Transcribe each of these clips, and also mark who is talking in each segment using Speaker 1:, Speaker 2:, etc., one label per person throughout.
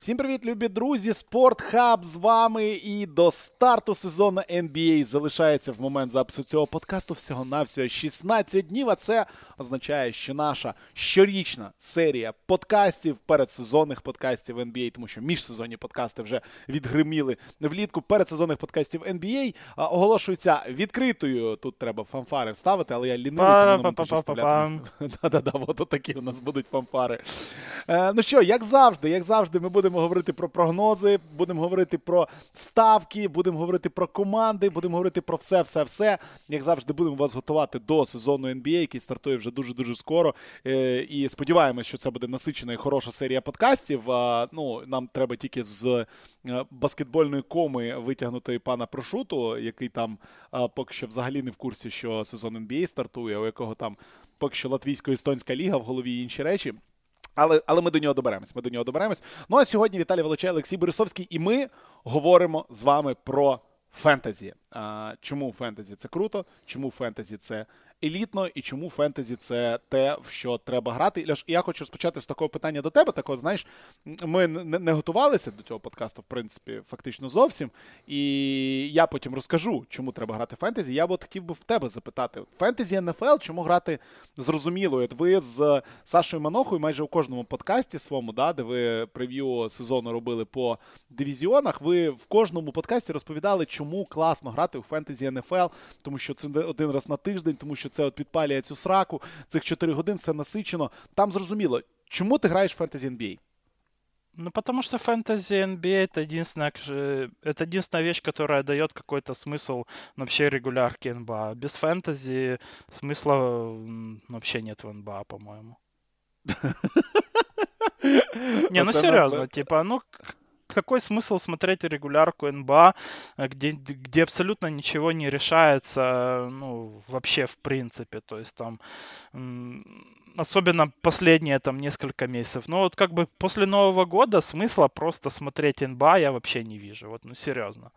Speaker 1: Всім привіт, любі друзі! Спортхаб з вами. І до старту сезону NBA залишається в момент запису цього подкасту всього-навсього 16 днів. А це означає, що наша щорічна серія подкастів, передсезонних подкастів NBA, тому що міжсезонні подкасти вже відгриміли влітку. Передсезонних подкастів NBA оголошується відкритою. Тут треба фанфари вставити, але я лінивий, тому не вставляти. Да-да-да, от такі у нас будуть фанфари. Е, ну що, як завжди, як завжди, ми будемо будемо говорити про прогнози, будемо говорити про ставки, будемо говорити про команди, будемо говорити про все-все-все. Як завжди, будемо вас готувати до сезону NBA, який стартує вже дуже-дуже скоро. Е, і сподіваємось, що це буде насичена і хороша серія подкастів. Ну, Нам треба тільки з е, баскетбольної коми витягнути пана Прошуту, який там поки що взагалі не в курсі, що сезон NBA стартує, у якого там поки що латвійсько-естонська ліга в голові і інші речі. Але але ми до нього доберемось. Ми до нього доберемось. Ну а сьогодні Віталій Волочай, Олексій Борисовський, і ми говоримо з вами про фентезі. А, Чому фентезі це круто? Чому фентезі це елітно і чому фентезі це те, в що треба грати. Ляш, я хочу розпочати з такого питання до тебе. Такого, знаєш, ми не, готувалися до цього подкасту, в принципі, фактично зовсім. І я потім розкажу, чому треба грати фентезі. Я б хотів би в тебе запитати: фентезі НФЛ, чому грати зрозуміло? От ви з Сашою Манохою майже у кожному подкасті своєму, да, де ви прев'ю сезону робили по дивізіонах, ви в кожному подкасті розповідали, чому класно грати у фентезі НФЛ, тому що це один раз на тиждень, тому що що це от підпалює цю сраку, цих 4 годин все насичено. Там зрозуміло, чому ти граєш в фентезі NBA?
Speaker 2: Ну, потому что фэнтези NBA это единственная, это единственная вещь, которая дает какой-то смысл вообще регулярки НБА. Без фэнтези смысла вообще нет в НБА, по-моему. Не, ну серьезно, типа, ну какой смысл смотреть регулярку НБА, где, где абсолютно ничего не решается, ну, вообще в принципе, то есть там особенно последние там несколько месяцев. Но вот как бы после Нового года смысла просто смотреть НБА я вообще не вижу. Вот, ну серьезно.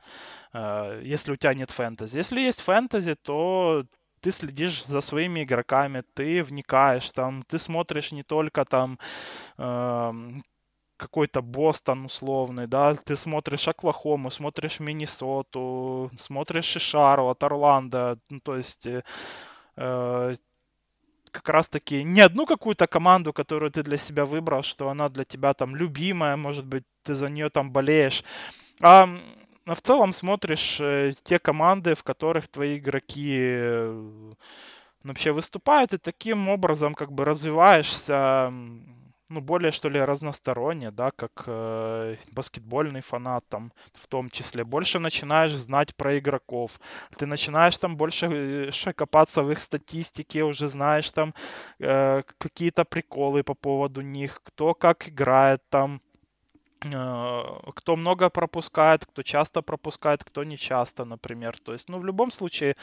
Speaker 2: Э, если у тебя нет фэнтези. Если есть фэнтези, то ты следишь за своими игроками, ты вникаешь там, ты смотришь не только там э, какой-то Бостон условный, да, ты смотришь Оклахому, смотришь Миннесоту, смотришь и Шарлот, Орландо, ну, то есть э, э, как раз-таки не одну какую-то команду, которую ты для себя выбрал, что она для тебя там любимая, может быть, ты за нее там болеешь, а в целом смотришь э, те команды, в которых твои игроки э, вообще выступают, и таким образом как бы развиваешься ну, более, что ли, разносторонне, да, как э, баскетбольный фанат там в том числе. Больше начинаешь знать про игроков. Ты начинаешь там больше э, копаться в их статистике, уже знаешь там э, какие-то приколы по поводу них, кто как играет там, кто много пропускает, кто часто пропускает, кто не часто, например. То есть, ну, в любом случае,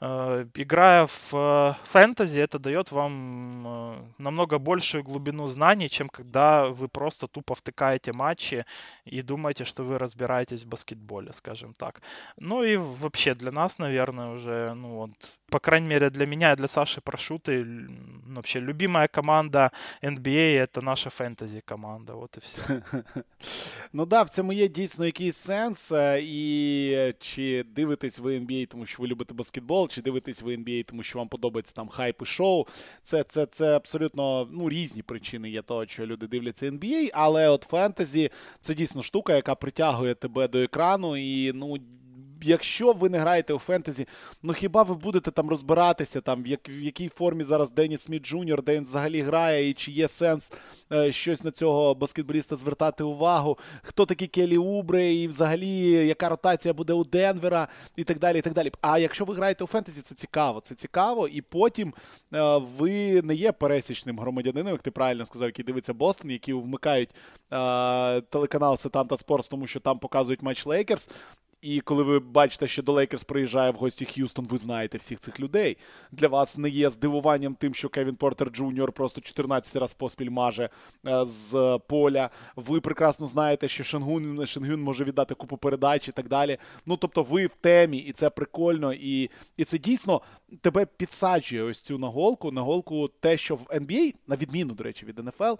Speaker 2: э, играя в э, фэнтези, это дает вам намного большую глубину знаний, чем когда вы просто тупо втыкаете матчи и думаете, что вы разбираетесь в баскетболе, скажем так. Ну и вообще для нас, наверное, уже, ну вот, по крайней мере, для меня и для Саши Прошуты, вообще любимая команда NBA это наша фэнтези команда. Вот и все.
Speaker 1: Ну да, в цьому є дійсно якийсь сенс. Е, і чи дивитесь ви NBA, тому що ви любите баскетбол, чи дивитесь ви NBA, тому що вам подобається там хайп і шоу. Це це, це абсолютно ну, різні причини є того, що люди дивляться NBA, але от фентезі це дійсно штука, яка притягує тебе до екрану. І ну якщо ви не граєте у фентезі, ну хіба ви будете там розбиратися, там в, як, в якій формі зараз Денні Сміт Джуніор, де він взагалі грає, і чи є сенс е, щось на цього баскетболіста звертати увагу? Хто такі Келі Убре, і взагалі яка ротація буде у Денвера, і так далі. і так далі. А якщо ви граєте у фентезі, це цікаво. Це цікаво, і потім е, ви не є пересічним громадянином, як ти правильно сказав, який дивиться Бостон, які вмикають е, телеканал Сетанта Спортс, тому що там показують матч Лейкерс. І коли ви бачите, що до Лейкерс приїжджає в гості Х'юстон, ви знаєте всіх цих людей. Для вас не є здивуванням тим, що Кевін Портер Джуніор просто 14 раз поспіль маже е, з поля. Ви прекрасно знаєте, що Шенгун Шенгюн може віддати купу передач і так далі. Ну тобто, ви в темі, і це прикольно, і і це дійсно тебе підсаджує ось на цю голку. На голку, те, що в NBA, на відміну, до речі, від НФЛ,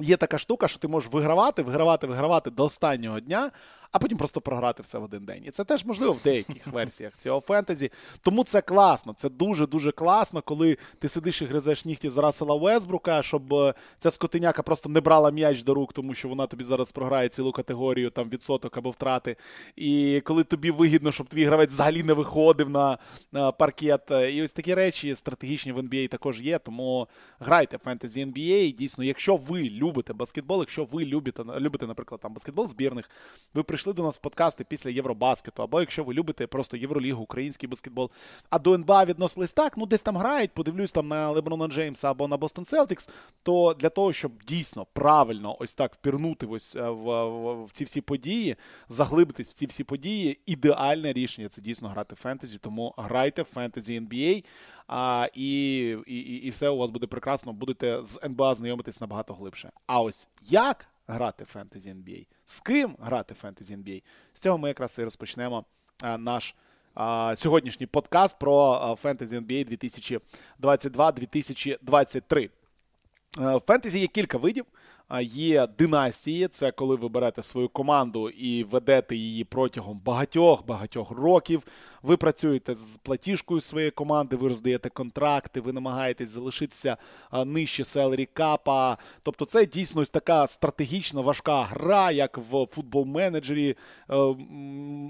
Speaker 1: Є така штука, що ти можеш вигравати, вигравати, вигравати до останнього дня, а потім просто програти все в один день. І це теж можливо в деяких версіях цього фентезі. Тому це класно. Це дуже-дуже класно, коли ти сидиш і гризеш нігті з Рассела Весбрука, щоб е, ця скотиняка просто не брала м'яч до рук, тому що вона тобі зараз програє цілу категорію там відсоток або втрати. І коли тобі вигідно, щоб твій гравець взагалі не виходив на, на паркет. І ось такі речі стратегічні в NBA також є. Тому грайте фентезі NBA. Дійсно, якщо ви любите баскетбол, якщо ви любите, любите, наприклад, там баскетбол збірних, ви прийшли прийшли до нас в подкасти після Євробаскету, або якщо ви любите просто Євролігу, український баскетбол, а до НБА відносились так, ну десь там грають, подивлюсь там на Леброна Джеймса або на Бостон Селтикс, то для того, щоб дійсно правильно ось так впірнути ось е, в, в, в ці всі події, заглибитись в ці всі події, ідеальне рішення це дійсно грати фентезі, тому грайте в фентезі NBA. А, і, і, і все у вас буде прекрасно, будете з НБА знайомитись набагато глибше. А ось як грати в фентезі NBA. З ким грати в фентезі NBA? З цього ми якраз і розпочнемо а, наш а, сьогоднішній подкаст про фентезі NBA 2022-2023. В фентезі є кілька видів. Є династії, це коли ви берете свою команду і ведете її протягом багатьох-багатьох років. Ви працюєте з платіжкою своєї команди, ви роздаєте контракти, ви намагаєтесь залишитися нижче селері капа. Тобто, це дійсно ось така стратегічна важка гра, як в футбол-менеджері е,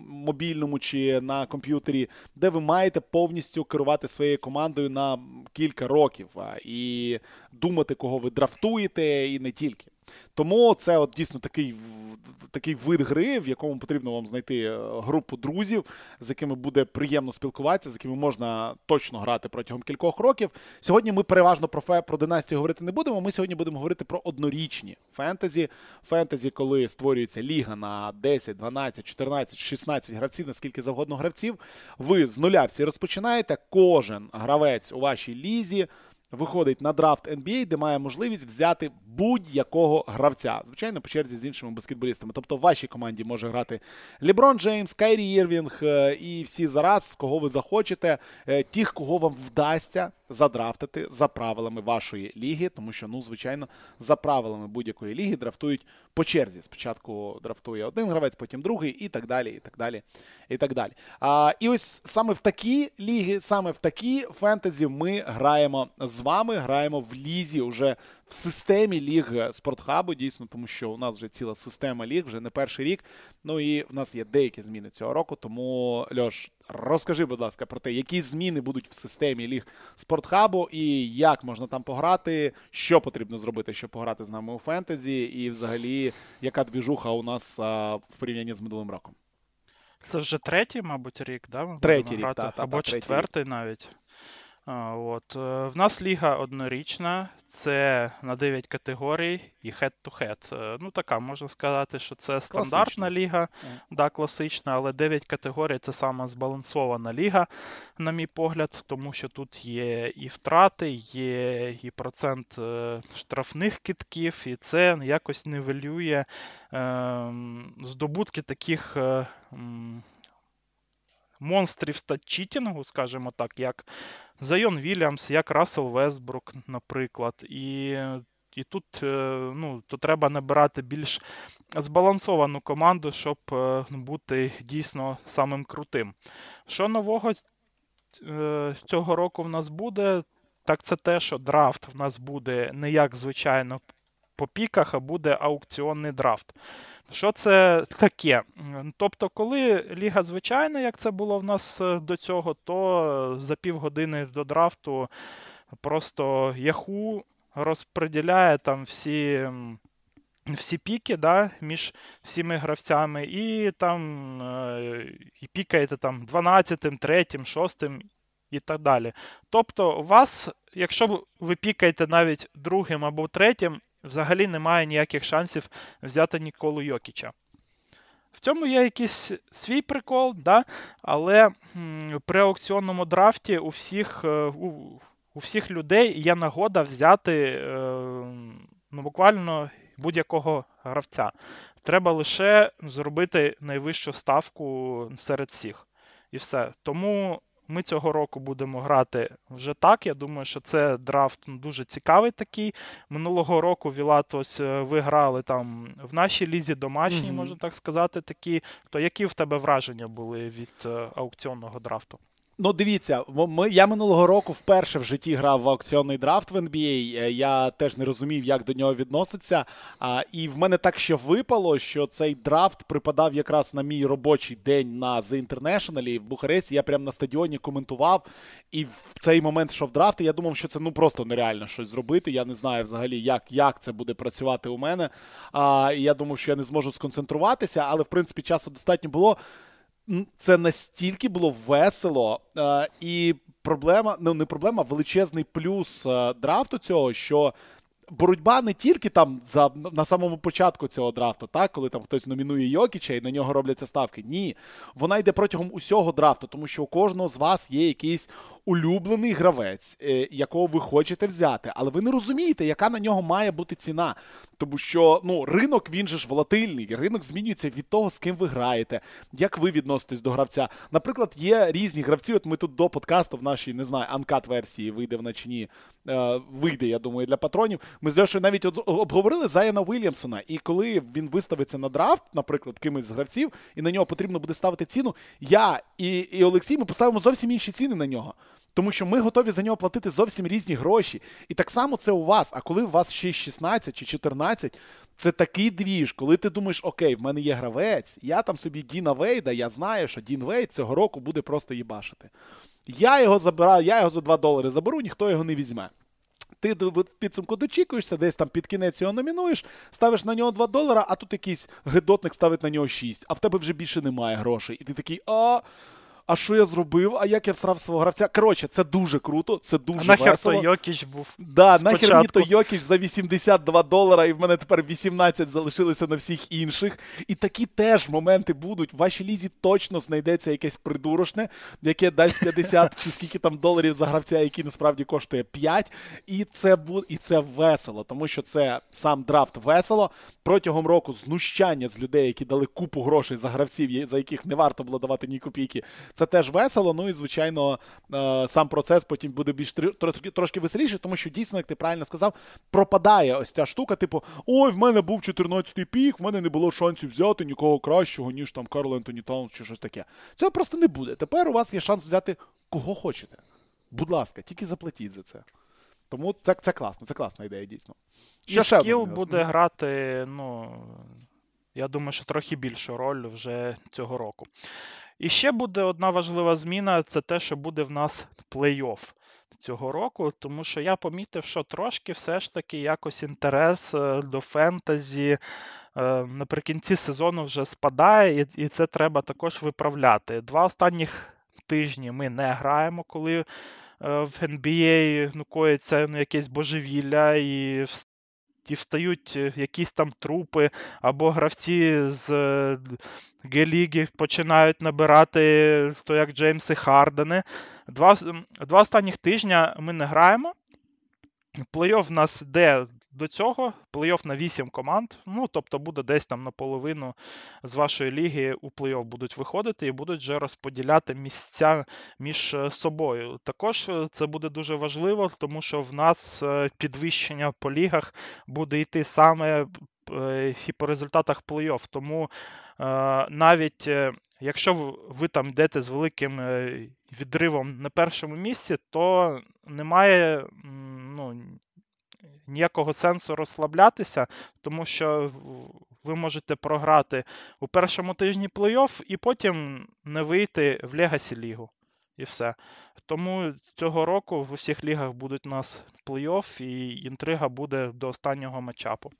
Speaker 1: мобільному чи на комп'ютері, де ви маєте повністю керувати своєю командою на кілька років і думати, кого ви драфтуєте, і не тільки. Тому це от дійсно такий такий вид гри, в якому потрібно вам знайти е, групу друзів, з якими буде приємно спілкуватися, з якими можна точно грати протягом кількох років. Сьогодні ми переважно про фе, про династію говорити не будемо. Ми сьогодні будемо говорити про однорічні фентезі. Фентезі, коли створюється ліга на 10, 12, 14, 16 гравців, наскільки завгодно гравців. Ви з нуля всі розпочинаєте. Кожен гравець у вашій лізі виходить на драфт NBA, де має можливість взяти будь-якого гравця. Звичайно, по черзі з іншими баскетболістами. Тобто в вашій команді може грати Леброн Джеймс, Кайрі Єрвінг е, і всі зараз, кого ви захочете, е, тих, кого вам вдасться задрафтити за правилами вашої ліги, тому що, ну, звичайно, за правилами будь-якої ліги драфтують по черзі. Спочатку драфтує один гравець, потім другий, і так далі. І так далі, і так далі. А, І ось саме в такі ліги, саме в такі фентезі ми граємо з вами, граємо в лізі уже в системі ліг спортхабу, дійсно, тому що у нас вже ціла система ліг, вже не перший рік. Ну і в нас є деякі зміни цього року. Тому Льош, розкажи, будь ласка, про те, які зміни будуть в системі ліг спортхабу і як можна там пограти, що потрібно зробити, щоб пограти з нами у фентезі, і взагалі, яка двіжуха у нас а, в порівнянні з минулим роком.
Speaker 2: Це вже третій, мабуть, рік, да? Ми
Speaker 1: третій рік, та, та,
Speaker 2: або
Speaker 1: та,
Speaker 2: четвертий
Speaker 1: рік.
Speaker 2: навіть. От. Е, в нас ліга однорічна, це на 9 категорій і head-to-head. Е, ну, така, можна сказати, що це стандартна класична. ліга, mm. да, класична, але 9 категорій це саме збалансована ліга, на мій погляд, тому що тут є і втрати, є і процент штрафних китків, і це якось нивелює е, здобутки таких. Е, монстрів статчитінгу, скажімо так, як Зайон Вільямс, як Рассел Вестбрук, наприклад. І і тут е, ну, то треба набирати більш збалансовану команду, щоб е, бути дійсно самим крутим. Що нового е, цього року в нас буде? Так це те, що драфт в нас буде не як звичайно по піках, а буде аукціонний драфт. Що це таке? Тобто, коли ліга звичайна, як це було в нас е, до цього, то за півгодини до драфту просто Яху розподіляє там всі. Всі піки да, між всіми гравцями, і там е, і пікаєте там 12, 3, 6 і так далі. Тобто, у вас, якщо ви пікаєте навіть другим або третім, взагалі немає ніяких шансів взяти Ніколу Йокіча. В цьому є якийсь свій прикол, да? але при аукціонному драфті у всіх е, у, у всіх людей є нагода взяти е, ну, буквально будь-якого гравця. Треба лише зробити найвищу ставку серед всіх. І все. Тому ми цього року будемо грати вже так. Я думаю, що це драфт ну, дуже цікавий такий. Минулого року Вілатос виграли ви грали там в нашій лізі домашній, mm-hmm. можна так сказати. такі. То які в тебе враження були від е, аукціонного драфту?
Speaker 1: Ну, дивіться, ми, я минулого року вперше в житті грав в аукціонний драфт в NBA. Е, я теж не розумів, як до нього відноситься. А, І в мене так ще випало, що цей драфт припадав якраз на мій робочий день на The International в Бухаресті. Я прямо на стадіоні коментував. І в цей момент йшов драфт, і я думав, що це ну просто нереально щось зробити. Я не знаю взагалі, як як це буде працювати у мене. А, І я думав, що я не зможу сконцентруватися, але в принципі часу достатньо було це настільки було весело, е, і проблема, ну не проблема, величезний плюс е, драфту цього, що боротьба не тільки там за на самому початку цього драфту, так, коли там хтось номінує Йокіча і на нього робляться ставки. Ні, вона йде протягом усього драфту, тому що у кожного з вас є якийсь улюблений гравець, е, якого ви хочете взяти, але ви не розумієте, яка на нього має бути ціна. Тому що ну, ринок він же ж волатильний, ринок змінюється від того, з ким ви граєте, як ви відноситесь до гравця. Наприклад, є різні гравці. От ми тут до подкасту в нашій не знаю, анкат версії вийде вона чи ні. Е, вийде, я думаю, для патронів. Ми з Льошею навіть обговорили Заяна Вільямсона. І коли він виставиться на драфт, наприклад, кимось з гравців, і на нього потрібно буде ставити ціну, я і, і Олексій ми поставимо зовсім інші ціни на нього. Тому що ми готові за нього платити зовсім різні гроші. І так само це у вас. А коли у вас ще 16 чи 14, це такий двіж, коли ти думаєш, окей, в мене є гравець, я там собі Діна Вейда, я знаю, що Дін Вейд цього року буде просто їбашити. Я його забираю, я його за 2 долари заберу, ніхто його не візьме. Ти в підсумку дочікуєшся, десь там під кінець його номінуєш, ставиш на нього 2 долара, а тут якийсь гидотник ставить на нього 6, а в тебе вже більше немає грошей. І ти такий, а а що я зробив, а як я всрав свого гравця. Коротше, це дуже круто, це дуже а нахер весело.
Speaker 2: то Йокіч був.
Speaker 1: Да, нахер мені то Йокіч за 82 долара, і в мене тепер 18 залишилося на всіх інших. І такі теж моменти будуть. В вашій лізі точно знайдеться якесь придурошне, яке дасть 50 чи скільки там доларів за гравця, який насправді коштує 5. І це буде, і це весело, тому що це сам драфт весело. Протягом року знущання з людей, які дали купу грошей за гравців, за яких не варто було давати ні копійки. Це теж весело. Ну і звичайно, е, сам процес потім буде більш трошки веселіше, тому що дійсно, як ти правильно сказав, пропадає ось ця штука. Типу, ой, в мене був 14-й пік, в мене не було шансів взяти нікого кращого, ніж там Карл Ентоні Таунс чи щось таке. Цього просто не буде. Тепер у вас є шанс взяти кого хочете. Будь ласка, тільки заплатіть за це. Тому це це класно, це класна ідея, дійсно.
Speaker 2: Ще скіл буде грати, ну, я думаю, що трохи більшу роль вже цього року. І ще буде одна важлива зміна це те, що буде в нас плей-офф цього року, тому що я помітив, що трошки все ж таки якось інтерес е, до фентезі е, наприкінці сезону вже спадає, і це треба також виправляти. Два останніх тижні ми не граємо, коли е, в NBA ну, коїться ну, якесь божевілля, і і встають е, якісь там трупи, або гравці з е, Г-ліги починають набирати то як Джеймси Хардени. Два два останніх тижня ми не граємо. Плей-офф в нас йде до цього плей-офф на 8 команд. Ну, тобто буде десь там наполовину з вашої ліги у плей-офф будуть виходити і будуть вже розподіляти місця між е, собою. Також е, це буде дуже важливо, тому що в нас е, підвищення по лігах буде йти саме і по результатах плей-офф. Тому навіть якщо ви там йдете з великим відривом на першому місці, то немає ну, ніякого сенсу розслаблятися, тому що ви можете програти у першому тижні плей-офф і потім не вийти в Legacy Лігу. І все. Тому цього року в усіх лігах будуть у нас плей-офф, і інтрига буде до останнього матчапу.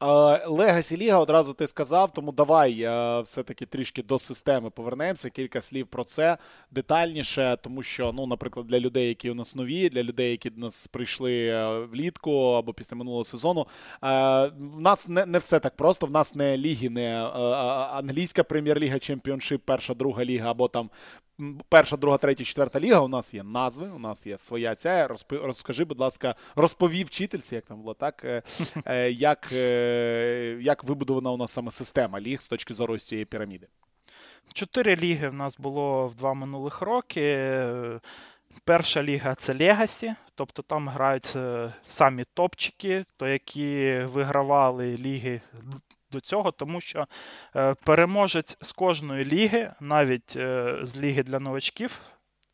Speaker 1: Legacy Ліга одразу ти сказав, тому давай е, все-таки трішки до системи повернемося. Кілька слів про це детальніше, тому що, ну, наприклад, для людей, які у нас нові, для людей, які до нас прийшли е, влітку або після минулого сезону, е, в нас не не все так просто. В нас не ліги, не англійська прем'єр-ліга, чемпіоншип, перша, друга ліга, або там перша, друга, третя, четверта ліга. У нас є назви, у нас є своя ця. Розкажи, будь ласка, розповій вчительці, як там було так, як як вибудована у нас саме система ліг з точки зору цієї піраміди.
Speaker 2: Чотири ліги в нас було в два минулих роки. Перша ліга це Legacy, тобто там грають е, самі топчики, то які вигравали ліги до цього, тому що е, переможець з кожної ліги, навіть е, з ліги для новачків,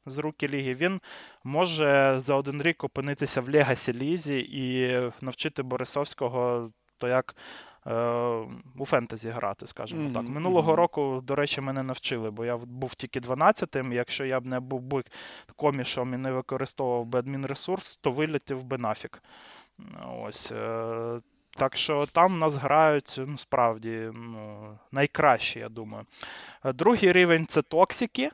Speaker 2: з rookie ліги, він може за один рік опинитися в Legacy Лізі і навчити Борисовського, то як е, у фентезі грати, скажімо mm-hmm. так. Минулого mm-hmm. року, до речі, мене навчили, бо я був тільки 12-тим. Якщо я б не був би комішом і не використовував би адмінресурс, то вилетів би нафік. Ось. Е, так що там нас грають ну, справді ну, найкраще, я думаю. Другий рівень це токсики.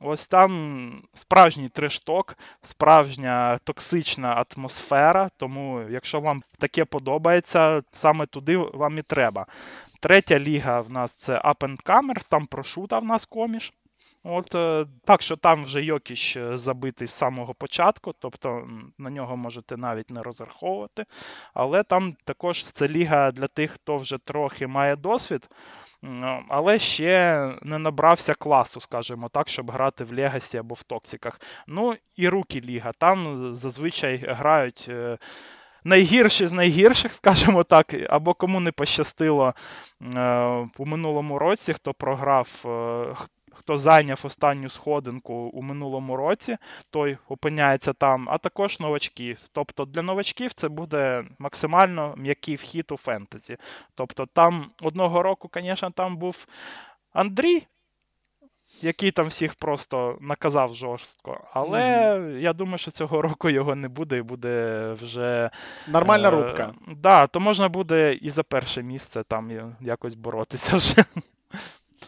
Speaker 2: Ось там справжній трешток, справжня токсична атмосфера. Тому, якщо вам таке подобається, саме туди вам і треба. Третя ліга в нас це Up and Comers, там прошута в нас коміш. От е, Так що там вже Йокіч е, забитий з самого початку, тобто на нього можете навіть не розраховувати. Але там також це ліга для тих, хто вже трохи має досвід, але ще не набрався класу, скажімо так, щоб грати в Legacy або в Токсиках. Ну і rookie ліга. Там зазвичай грають. Е, найгірші з найгірших, скажімо так, або кому не пощастило е, у минулому році, хто програв, е, хто зайняв останню сходинку у минулому році, той опиняється там, а також новачки. Тобто для новачків це буде максимально м'який вхід у фентезі. Тобто, там одного року, звісно, там був Андрій. Який там всіх просто наказав жорстко. Але mm-hmm. я думаю, що цього року його не буде, і буде вже.
Speaker 1: Нормальна е, рубка. Так,
Speaker 2: да, то можна буде і за перше місце там якось боротися вже.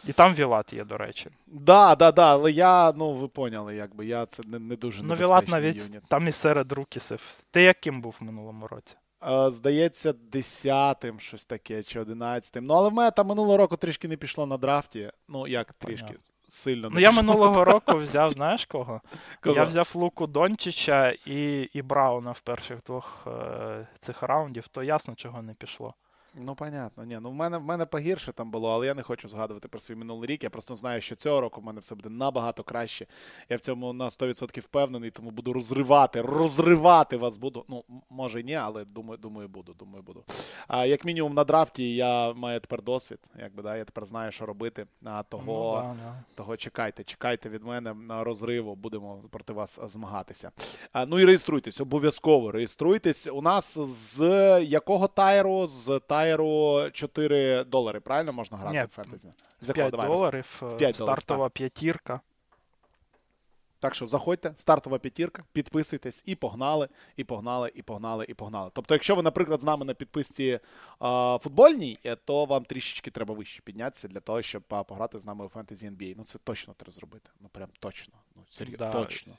Speaker 2: І там Вілат є, до речі.
Speaker 1: Да, да, да, але я, ну ви поняли, якби я це не не дуже
Speaker 2: Ну, Вілат навіть юніт. там і серед рукісів. Ти яким був в минулому році?
Speaker 1: Е, здається, десятим щось таке, чи одинадцятим. Ну, але в мене там минулого року трішки не пішло на драфті. Ну, як трішки. Понятно. Сильно
Speaker 2: не Ну, я минулого року взяв, знаєш кого? кого? Я взяв Луку Дончича і і Брауна в перших двох е, цих раундів, то ясно, чого не пішло.
Speaker 1: Ну, понятно. Ні, ну в мене в мене погірше там було, але я не хочу згадувати про свій минулий рік. Я просто знаю, що цього року в мене все буде набагато краще. Я в цьому на 100% впевнений, тому буду розривати, розривати вас буду. Ну, може ні, але думаю, думаю, буду. Думаю, буду. А як мінімум на драфті я маю тепер досвід. Якби да, я тепер знаю, що робити. А того, ну, да, да. того чекайте, чекайте від мене на розриву. Будемо проти вас змагатися. А, Ну і реєструйтесь, обов'язково реєструйтесь. У нас з якого тайру? З тайру Фаєру 4 долари, правильно можна грати Ні, в фентезі?
Speaker 2: За 5 Давай, доларів, 5 стартова так. п'ятірка.
Speaker 1: Так що заходьте, стартова п'ятірка, підписуйтесь і погнали, і погнали, і погнали, і погнали. Тобто, якщо ви, наприклад, з нами на підписці а, футбольній, е, то вам трішечки треба вище піднятися для того, щоб пограти з нами у фентезі NBA. Ну це точно треба зробити. Ну прям точно. Ну, серйозно, да. точно.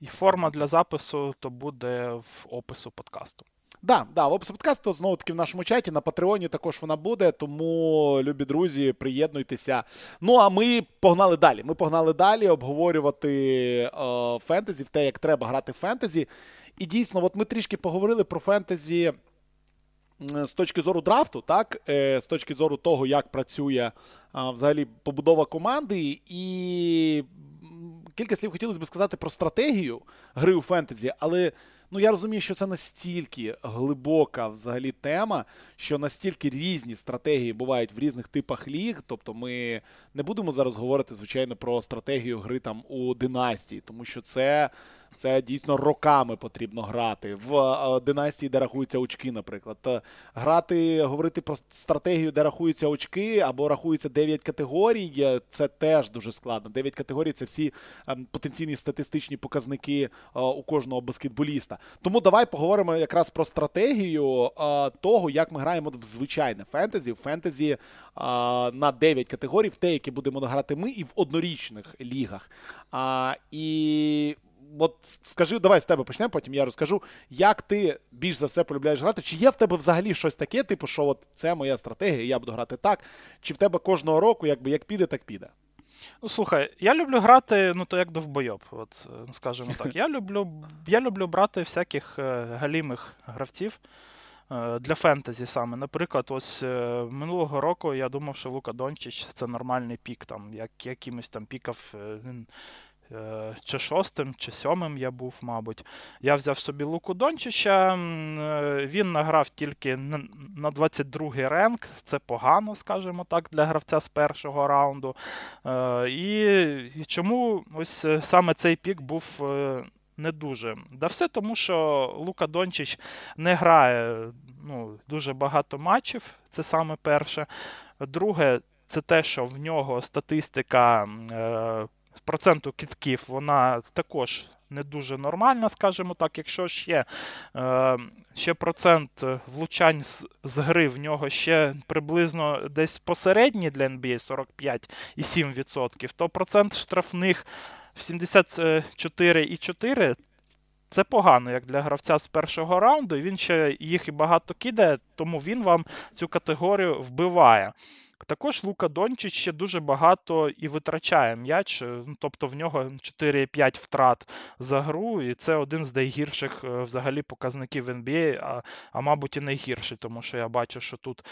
Speaker 2: І форма для запису то буде в опису подкасту.
Speaker 1: Да, да, в описі подкасту знову таки в нашому чаті на Патреоні також вона буде. Тому, любі друзі, приєднуйтеся. Ну а ми погнали далі. Ми погнали далі обговорювати е, фентезі, в те, як треба грати в фентезі. І дійсно, от ми трішки поговорили про фентезі з точки зору драфту, так, е, з точки зору того, як працює е, взагалі побудова команди. І кілька слів хотілося б сказати про стратегію гри у фентезі, але. Ну, я розумію, що це настільки глибока взагалі тема, що настільки різні стратегії бувають в різних типах ліг. Тобто, ми не будемо зараз говорити, звичайно, про стратегію гри там у династії, тому що це. Це дійсно роками потрібно грати. В е, династії, де рахуються очки, наприклад. Е, грати, говорити про стратегію, де рахуються очки, або рахуються 9 категорій, е, це теж дуже складно. 9 категорій це всі ем, потенційні статистичні показники у кожного баскетболіста. Тому давай поговоримо якраз про стратегію того, як ми граємо в звичайне фентезі. В фентезі на 9 категорій, в те, які будемо грати ми, і в однорічних лігах. І от скажи, давай з тебе почнемо, потім я розкажу, як ти більш за все полюбляєш грати. Чи є в тебе взагалі щось таке, типу, що от це моя стратегія, я буду грати так. Чи в тебе кожного року, якби як піде, так піде?
Speaker 2: Ну, слухай, я люблю грати, ну то як довбойоб, от, скажімо так. Я люблю я люблю брати всяких е, галімих гравців. для фентезі саме. Наприклад, ось минулого року я думав, що Лука Дончич це нормальний пік, там, як якимось там пікав Е, чи шостим, чи сьомим я був, мабуть. Я взяв собі Луку Дончича. Е, він награв тільки на 22-й ренк. Це погано, скажімо так, для гравця з першого раунду. Е, і чому ось саме цей пік був. Не дуже. Да все тому, що Лука Дончич не грає ну, дуже багато матчів, це саме перше. Друге, це те, що в нього статистика е, проценту кітків вона також не дуже нормальна, скажімо так. Якщо ще е, ще процент влучань з, з гри в нього ще приблизно десь посередній для NBA 45,7%, то процент штрафних в 74,4%. Це погано, як для гравця з першого раунду. Він ще їх і багато кидає, тому він вам цю категорію вбиває. Також Лука Дончич ще дуже багато і витрачає м'яч, е, ну, тобто в нього 4-5 втрат за гру, і це один з найгірших е, взагалі показників NBA, а, а мабуть, і найгірший, тому що я бачу, що тут.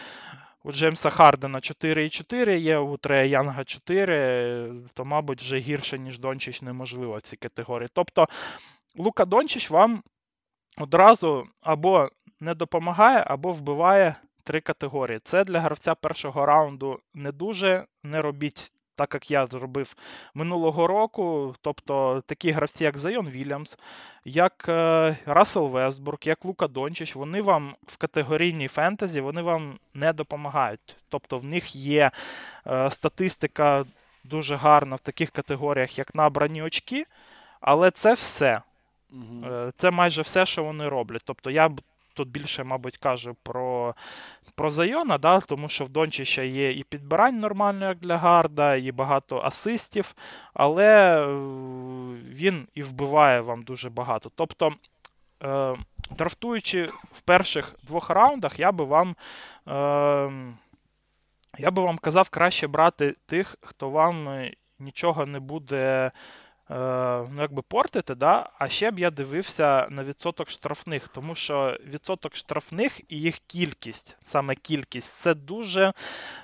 Speaker 2: У Джеймса Хардена 4,4 є, у Трея Янга 4, то, мабуть, вже гірше, ніж Дончич, неможливо в цій категорії. Тобто Лука Дончич вам одразу або не допомагає, або вбиває три категорії. Це для гравця першого раунду не дуже. Не робіть так, як я зробив минулого року. Тобто такі гравці, як Зайон Вільямс, як е, Рассел Вестбург, як Лука Дончич, вони вам в категорійній фентезі вони вам не допомагають. Тобто в них є е, статистика дуже гарна в таких категоріях, як набрані очки, але це все. Угу. Це майже все, що вони роблять. Тобто я б тут більше, мабуть, кажу про про Зайона, да, тому що в Дончича є і підбирань нормально, як для Гарда, і багато асистів, але е, він і вбиває вам дуже багато. Тобто, е, драфтуючи в перших двох раундах, я би вам. Е, я би вам казав краще брати тих, хто вам нічого не буде ну, якби портити, да? а ще б я дивився на відсоток штрафних, тому що відсоток штрафних і їх кількість, саме кількість, це дуже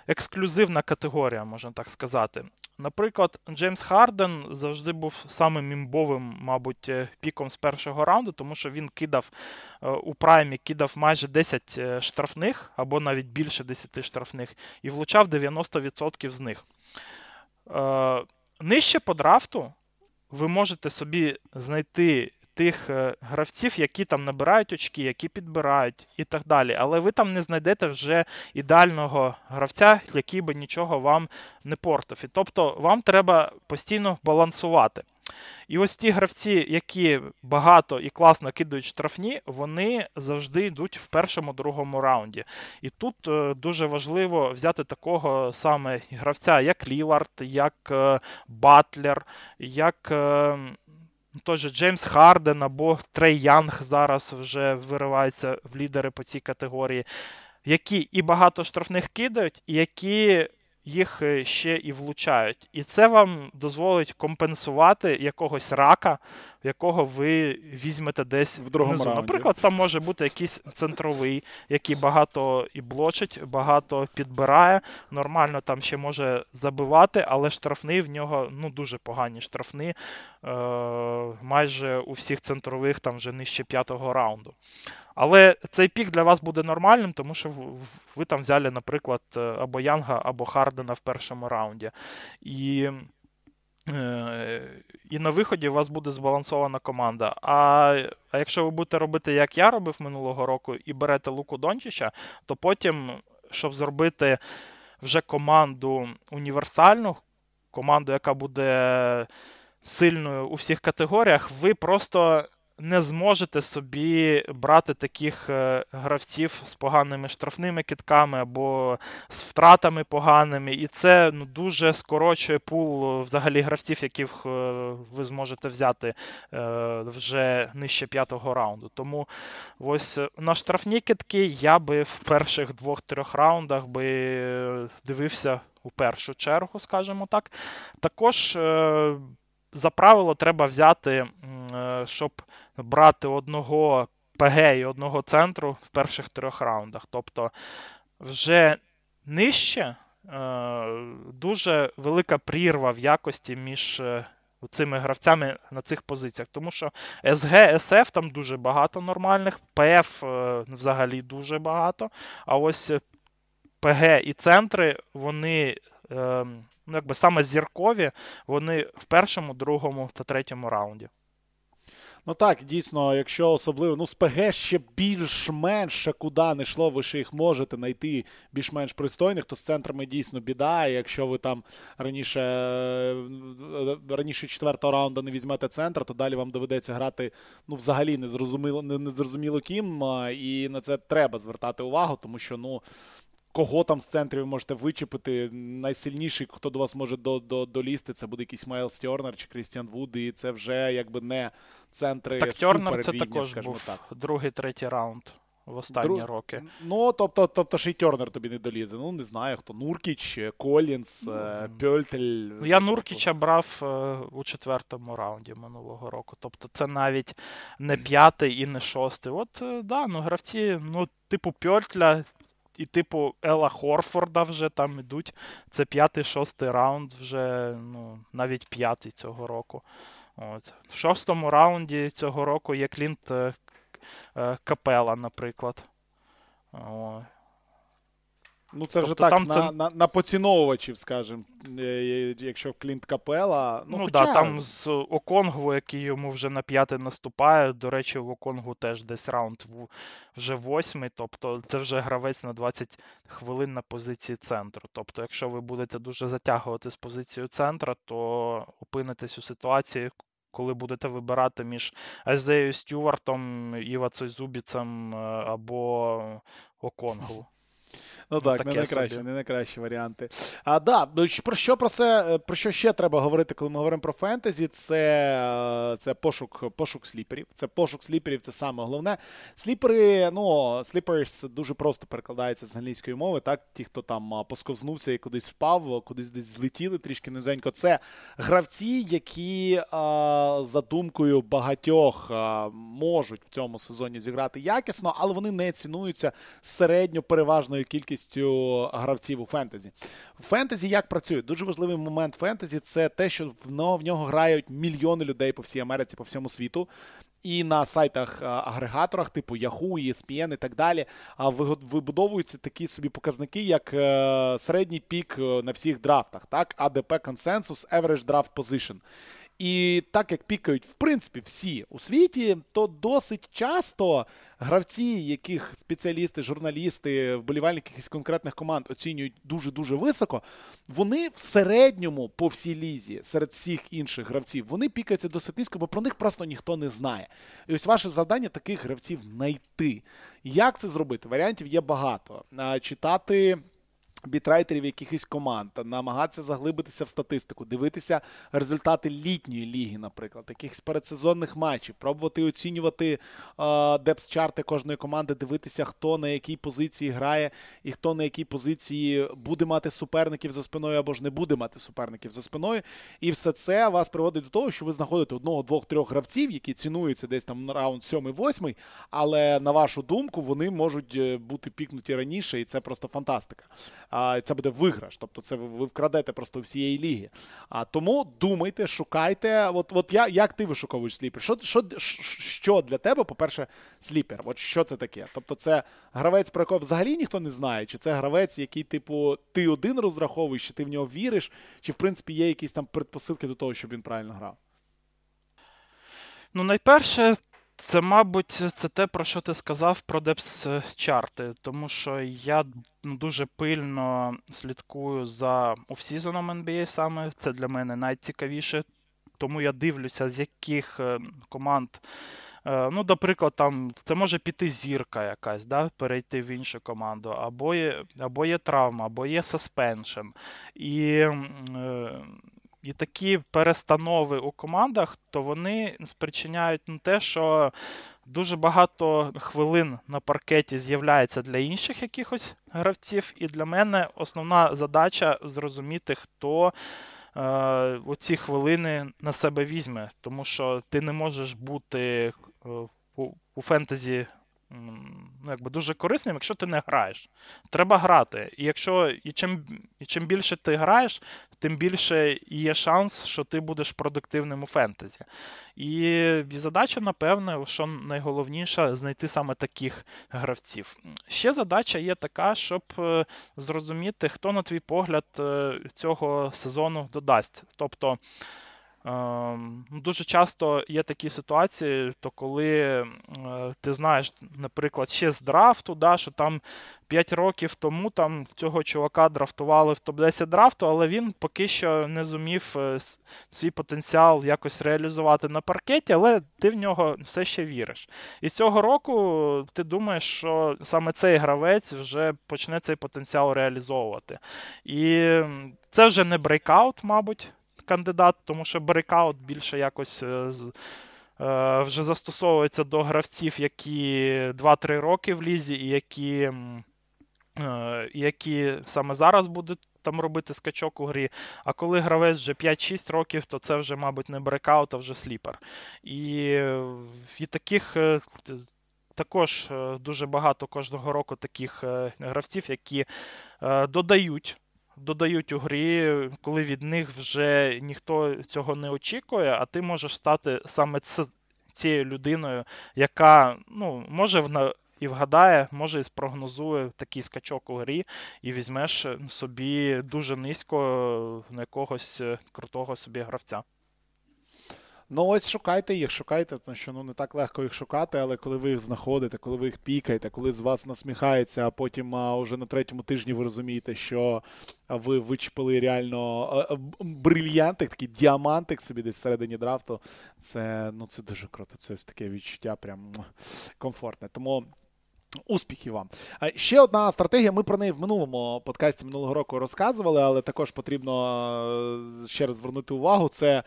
Speaker 2: ексклюзивна категорія, можна так сказати. Наприклад, Джеймс Харден завжди був самим імбовим, мабуть, е, піком з першого раунду, тому що він кидав е, у праймі кидав майже 10 штрафних, або навіть більше 10 штрафних, і влучав 90% з них. Нижче по драфту ви можете собі знайти тих е, гравців, які там набирають очки, які підбирають і так далі. Але ви там не знайдете вже ідеального гравця, який би нічого вам не портив. І тобто вам треба постійно балансувати. І ось ті гравці, які багато і класно кидають штрафні, вони завжди йдуть в першому-другому раунді. І тут е, дуже важливо взяти такого саме гравця, як Лілард, як е, Батлер, як. Е, Тож Джеймс Харден або Трей Янг зараз вже виривається в лідери по цій категорії, які і багато штрафних кидають, і які їх е, ще і влучають. І це вам дозволить компенсувати якогось рака, якого ви візьмете десь в другому внизу. Наприклад, там може бути якийсь центровий, який багато і блочить, багато підбирає. Нормально там ще може забивати, але штрафний в нього ну, дуже погані штрафни. Е- майже у всіх центрових там вже нижче п'ятого раунду. Але цей пік для вас буде нормальним, тому що ви там взяли, наприклад, е, або Янга, або Хардена в першому раунді. І е, і на виході у вас буде збалансована команда. А а якщо ви будете робити, як я робив минулого року, і берете Луку Дончича, то потім, щоб зробити вже команду універсальну, команду, яка буде сильною у всіх категоріях, ви просто не зможете собі брати таких е, гравців з поганими штрафними китками або з втратами поганими. І це ну, дуже скорочує пул взагалі гравців, яких е, ви зможете взяти е, вже нижче п'ятого раунду. Тому ось на штрафні китки я би в перших двох-трьох раундах би дивився у першу чергу, скажімо так. Також за правило треба взяти, щоб брати одного ПГ і одного центру в перших трьох раундах. Тобто вже нижче е, дуже велика прірва в якості між е, цими гравцями на цих позиціях. Тому що СГ, СФ там дуже багато нормальних, ПФ е, взагалі дуже багато. А ось ПГ і центри, вони. Ну, якби саме зіркові, вони в першому, другому та третьому раунді.
Speaker 1: Ну так, дійсно, якщо особливо, ну, з ПГ ще більш-менш куди не йшло, ви ще їх можете знайти більш-менш пристойних, то з центрами дійсно біда. І якщо ви там раніше раніше четвертого раунду не візьмете центр, то далі вам доведеться грати ну, взагалі незрозуміло, незрозуміло ким. І на це треба звертати увагу, тому що, ну. Кого там з центрів ви можете вичепити? Найсильніший, хто до вас може до, до, долізти, це буде якийсь Майлз Тернер чи Крістіан Вуд, і це вже якби не центри
Speaker 2: Так, Тернер це також був так. другий, третій раунд в останні Дру... роки.
Speaker 1: Ну, тобто, тобто ще й Тернер тобі не долізе. Ну, не знаю хто. Нуркіч, Колінс, mm. Пьольтель.
Speaker 2: Ну, я Нуркіча брав е, у четвертому раунді минулого року. Тобто це навіть не п'ятий і не шостий. От, е, да, ну гравці, ну, типу Пьольтля. І, типу, Ела Хорфорда вже там ідуть. Це п'ятий-шостий раунд, вже ну, навіть п'ятий цього року. От. В шостому раунді цього року є Клінт е, е, Капела, наприклад. О.
Speaker 1: Ну, це вже тобто, так, там на, це... на на, поціновувачів, скажімо, е, якщо Клінт Капела.
Speaker 2: Ну, ну хоча... да, там з Оконгу, який йому вже на п'яте наступає. До речі, в Оконгу теж десь раунд вже восьмий. Тобто це вже гравець на 20 хвилин на позиції центру. Тобто, якщо ви будете дуже затягувати з позицію центра, то опинитесь у ситуації, коли будете вибирати між Азею Стюартом, Іва Цойзубіцем е, або Оконгу.
Speaker 1: Ну так, не найкращі, не найкращі варіанти. А да, ну, про що про це, про що ще треба говорити, коли ми говоримо про фентезі? Це це пошук пошук сліперів. Це пошук сліперів, це саме головне. Сліпери, ну, sleepers дуже просто перекладається з англійської мови. Так, ті, хто там посковзнувся і кудись впав, кудись десь злетіли трішки низенько. Це гравці, які за думкою багатьох можуть в цьому сезоні зіграти якісно, але вони не цінуються середньо переважною кількістю кількістю гравців у фентезі. В фентезі як працює? Дуже важливий момент фентезі це те, що в нього грають мільйони людей по всій Америці, по всьому світу. І на сайтах-агрегаторах, типу Yahoo, ESPN і так далі, вибудовуються такі собі показники, як е, середній пік е, на всіх драфтах, так, ADP Consensus Average Draft Position. І так як пікають, в принципі, всі у світі, то досить часто гравці, яких спеціалісти, журналісти, вболівальники якихось конкретних команд оцінюють дуже-дуже високо, вони в середньому по всій лізі, серед всіх інших гравців, вони пікаються досить низько, бо про них просто ніхто не знає. І ось ваше завдання таких гравців знайти. Як це зробити? Варіантів є багато. Читати бітрайтерів якихось команд, намагатися заглибитися в статистику, дивитися результати літньої ліги, наприклад, якихось передсезонних матчів, пробувати оцінювати депс-чарти кожної команди, дивитися, хто на якій позиції грає і хто на якій позиції буде мати суперників за спиною або ж не буде мати суперників за спиною. І все це вас приводить до того, що ви знаходите одного, двох, трьох гравців, які цінуються десь там на раунд 7-8, але на вашу думку, вони можуть е, бути пікнуті раніше, і це просто фантастика це буде виграш. Тобто, це ви вкрадете просто всієї ліги. А тому думайте, шукайте. От от я, як ти вишуковуєш сліпер? Що що, що для тебе, по-перше, sleeper? От що це таке? Тобто, це гравець, про якого взагалі ніхто не знає, чи це гравець, який, типу, ти один розраховуєш, чи ти в нього віриш, чи в принципі є якісь там предпосилки до того, щоб він правильно грав?
Speaker 2: Ну, найперше, це, мабуть, це те, про що ти сказав про depth chart и, тому що я ну, дуже пильно слідкую за offseason ом NBA саме. Це для мене найцікавіше. Тому я дивлюся, з яких е, команд. Е, ну, наприклад, там це може піти зірка якась, да, перейти в іншу команду, або є або є травма, або є саспеншн. І е, і такі перестанови у командах, то вони спричиняють ну, те, що дуже багато хвилин на паркеті з'являється для інших якихось гравців. І для мене основна задача зрозуміти, хто. Е, оці хвилини на себе візьме, тому що ти не можеш бути е, у фентезі ну, якби дуже корисним, якщо ти не граєш. Треба грати. І якщо і чим і чим більше ти граєш, тим більше є шанс, що ти будеш продуктивним у фентезі. І, задача, напевне, що найголовніше, знайти саме таких гравців. Ще задача є така, щоб е, зрозуміти, хто, на твій погляд, е, цього сезону додасть. Тобто. Ем, дуже часто є такі ситуації, то коли е, ти знаєш, наприклад, ще з драфту, да, що там 5 років тому там цього чувака драфтували в топ-10 драфту, але він поки що не зумів е, свій потенціал якось реалізувати на паркеті, але ти в нього все ще віриш. І цього року ти думаєш, що саме цей гравець вже почне цей потенціал реалізовувати. І це вже не breakout, мабуть кандидат, тому що breakout більше якось е, е, вже застосовується до гравців, які 2-3 роки в лізі, і які, е, які саме зараз будуть. Там робити скачок у грі. А коли гравець вже 5-6 років, то це вже, мабуть, не breakout, а вже sleeper. І і таких також дуже багато кожного року таких гравців, які додають додають у грі, коли від них вже ніхто цього не очікує, а ти можеш стати саме цією людиною, яка ну, може в і вгадає, може і спрогнозує такий скачок у грі, і візьмеш собі дуже низько на якогось крутого собі гравця.
Speaker 1: Ну, ось шукайте їх, шукайте, тому що ну не так легко їх шукати, але коли ви їх знаходите, коли ви їх пікаєте, коли з вас насміхається, а потім а, вже на третьому тижні ви розумієте, що ви вичепили реально а, брильянтик, такий діамантик собі десь всередині драфту. Це ну, це дуже круто. Це ось таке відчуття прям комфортне. Тому. Успіхів вам. Ще одна стратегія. Ми про неї в минулому подкасті минулого року розказували, але також потрібно ще раз звернути увагу. Це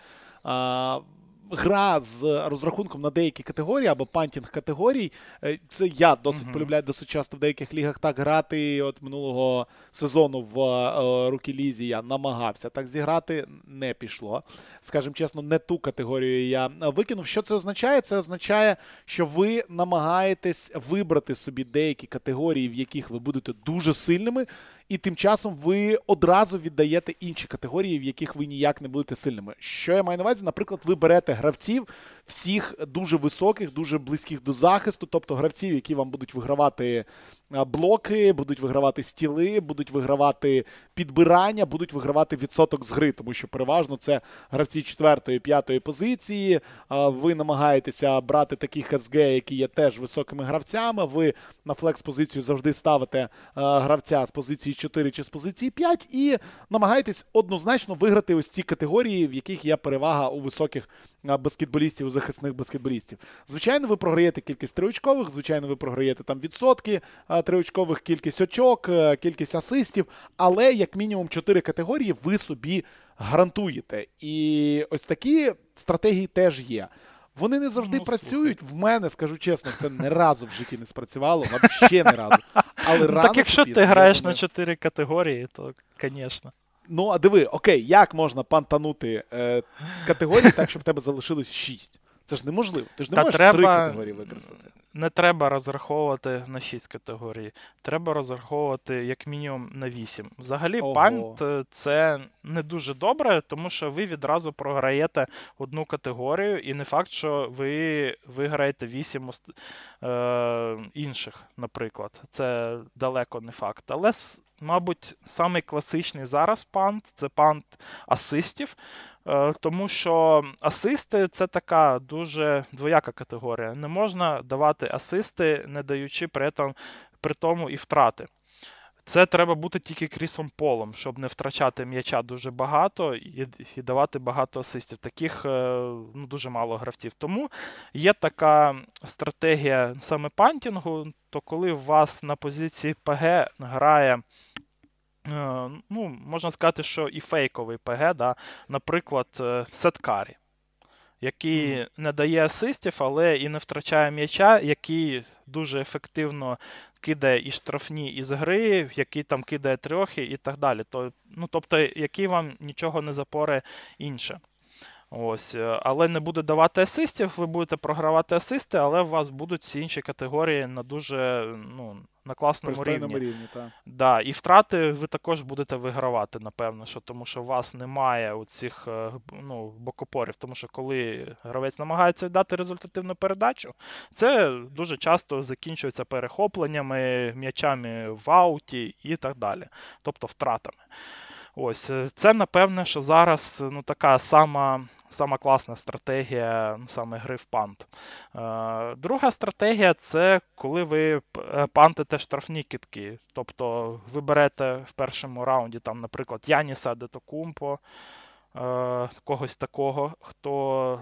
Speaker 1: гра з розрахунком на деякі категорії або punting категорій. Е, це я досить uh-huh. полюбляю досить часто в деяких лігах так грати. От минулого сезону в е, rookie лізі я намагався так зіграти, не пішло. Скажімо чесно, не ту категорію я викинув. Що це означає? Це означає, що ви намагаєтесь вибрати собі деякі категорії, в яких ви будете дуже сильними і тим часом ви одразу віддаєте інші категорії, в яких ви ніяк не будете сильними. Що я маю на увазі? Наприклад, ви берете гравців всіх дуже високих, дуже близьких до захисту, тобто гравців, які вам будуть вигравати блоки, будуть вигравати стіли, будуть вигравати підбирання, будуть вигравати відсоток з гри, тому що переважно це гравці четвертої, п'ятої позиції. Ви намагаєтеся брати таких СГ, які є теж високими гравцями. Ви на флекс-позицію завжди ставите гравця з позиції 4 чи з позиції 5, і намагаєтесь однозначно виграти ось ці категорії, в яких є перевага у високих баскетболістів, захисних баскетболістів. Звичайно, ви програєте кількість триочкових, звичайно, ви програєте там відсотки триочкових, кількість очок, е, кількість асистів, але як мінімум чотири категорії ви собі гарантуєте. І ось такі стратегії теж є. Вони не завжди ну, працюють. В мене, скажу чесно, це не разу в житті не спрацювало, взагалі не разу. Але ну, рано
Speaker 2: Так якщо ти граєш на чотири категорії, то, звісно.
Speaker 1: Ну, а диви, окей, як можна пантанути е, категорії так, щоб в тебе залишилось шість? Це ж неможливо. Ти ж не Та можеш треба... три категорії використати.
Speaker 2: Не треба розраховувати на 6 категорій. Треба розраховувати як мінімум на 8. Взагалі, Ого. пант е, це не дуже добре, тому що ви відразу програєте одну категорію, і не факт, що ви виграєте 8 е, інших, наприклад. Це далеко не факт. Але, мабуть, самий класичний зараз punt це punt асистів. Е, тому що асисти це така дуже двояка категорія. Не можна давати асисти, не даючи при тому, при тому і втрати. Це треба бути тільки Крісом Полом, щоб не втрачати м'яча дуже багато і і давати багато асистів. Таких е, ну, дуже мало гравців. Тому є така стратегія саме punting у, то коли у вас на позиції PG грає ну, можна сказати, що і фейковий ПГ, да? наприклад, е, Сеткарі, який mm. не дає асистів, але і не втрачає м'яча, який дуже ефективно кидає і штрафні із гри, який там кидає трьохи і так далі. То, ну, Тобто, який вам нічого не запоре інше. Ось, е, але не буде давати асистів, ви будете програвати асисти, але у вас будуть всі інші категорії на дуже ну, на класному рівні.
Speaker 1: рівні так.
Speaker 2: Да, І втрати ви також будете вигравати, напевно, що тому що у вас немає цих е, ну, бокопорів. Тому що коли гравець намагається віддати результативну передачу, це дуже часто закінчується перехопленнями, м'ячами в ауті і так далі, тобто втратами. Ось, е, Це, напевне, що зараз ну, така сама сама класна стратегія ну, саме гри в пант. Е, друга стратегія це коли ви е, пантите штрафні кітки. Тобто ви берете в першому раунді, там, наприклад, Яніса Детокумпо, когось такого, хто.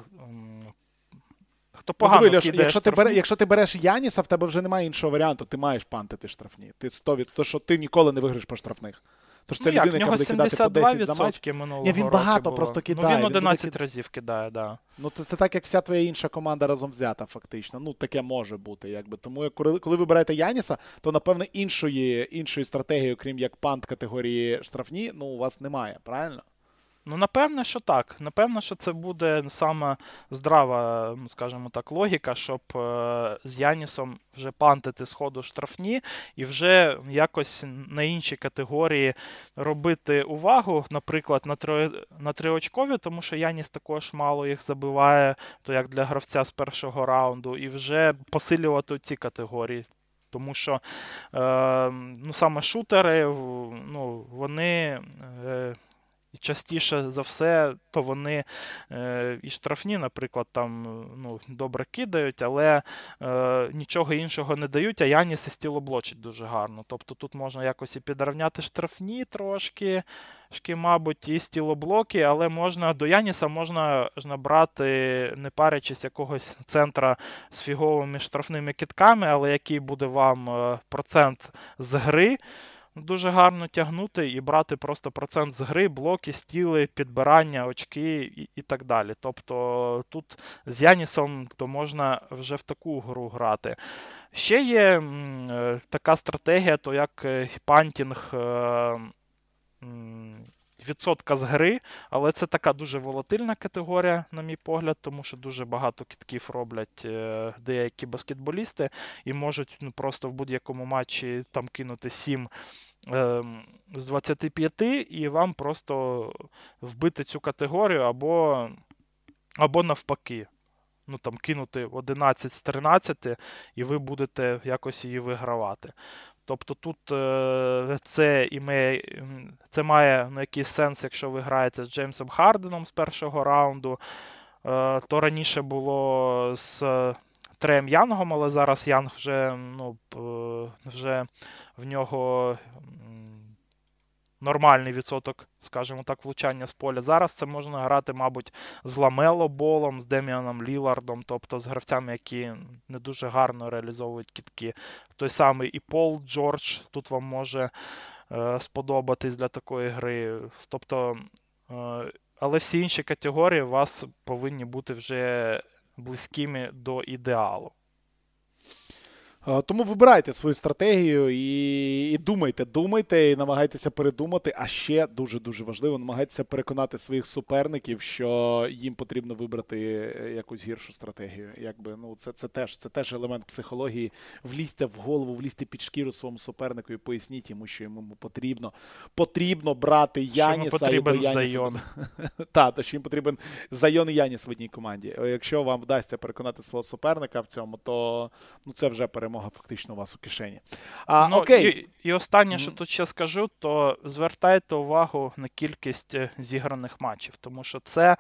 Speaker 2: Хто погано ну, диви,
Speaker 1: якщо штрафні. ти береш, якщо ти береш Яніса, в тебе вже немає іншого варіанту, ти маєш пантити штрафні. Ти 100%, то що ти ніколи не виграєш по штрафних.
Speaker 2: Тож це ну, людина, яка буде кидати по 10 за матч. Ні,
Speaker 1: він багато просто кидає.
Speaker 2: Ну, він 11 він разів кидає, да.
Speaker 1: Ну, це, це так, як вся твоя інша команда разом взята, фактично. Ну, таке може бути, якби. Тому коли, коли ви берете Яніса, то напевне іншої іншої стратегії, окрім як пант категорії штрафні, ну у вас немає, правильно?
Speaker 2: Ну, напевне, що так. Напевно, що це буде саме здрава, ну, скажімо так, логіка, щоб е, з Янісом вже пантити з ходу штрафні і вже якось на інші категорії робити увагу, наприклад, на три, на триочкові, тому що Яніс також мало їх забиває, то як для гравця з першого раунду, і вже посилювати ці категорії. Тому що е, ну, саме шутери, ну, вони. Е, і частіше за все, то вони е, і штрафні, наприклад, там ну, добре кидають, але е, нічого іншого не дають, а Яніс і стілоблочить дуже гарно. Тобто тут можна якось і підравняти штрафні трошки, шки, мабуть, і steal и, блоки, але можна до Яніса можна набрати, не парячись якогось центра з фіговими штрафними китками, але який буде вам е, процент з гри дуже гарно тягнути і брати просто процент з гри, блоки, steal и, підбирання, очки і і так далі. Тобто тут з Янісом то можна вже в таку гру грати. Ще є е, така стратегія, то як е, punting. Е, відсотка з гри, але це така дуже волатильна категорія, на мій погляд, тому що дуже багато кітків роблять деякі баскетболісти і можуть ну, просто в будь-якому матчі там кинути 7 е, з 25, і вам просто вбити цю категорію або, або навпаки. Ну, там, кинути 11 з 13, і ви будете якось її вигравати. Тобто тут е, це імеє, це має ну, якийсь сенс, якщо ви граєте з Джеймсом Харденом з першого раунду. Е, то раніше було з Треєм Янгом, але зараз Янг вже ну, вже в нього нормальний відсоток, скажімо так, влучання з поля. Зараз це можна грати, мабуть, з Ламело Болом, з Деміаном Лілардом, тобто з гравцями, які не дуже гарно реалізовують кітки. Той самий і Пол Джордж тут вам може е, сподобатись для такої гри. Тобто, е, але всі інші категорії у вас повинні бути вже близькими до ідеалу.
Speaker 1: Тому вибирайте свою стратегію і і думайте, думайте, і намагайтеся передумати. А ще дуже дуже важливо, намагайтеся переконати своїх суперників, що їм потрібно вибрати е, якусь гіршу стратегію. Якби ну це це теж це теж елемент психології. Влізьте в голову, влізьте під шкіру своєму супернику і поясніть йому, що йому потрібно потрібно брати Яніса
Speaker 2: потрібен і Яніса.
Speaker 1: Так, то що їм потрібен Зайон і Яніс в одній команді. Якщо вам вдасться переконати свого суперника в цьому, то ну це вже перемога перемога фактично у вас у кишені. А,
Speaker 2: ну,
Speaker 1: окей.
Speaker 2: І, і останнє, що тут ще скажу, то звертайте увагу на кількість е, зіграних матчів, тому що це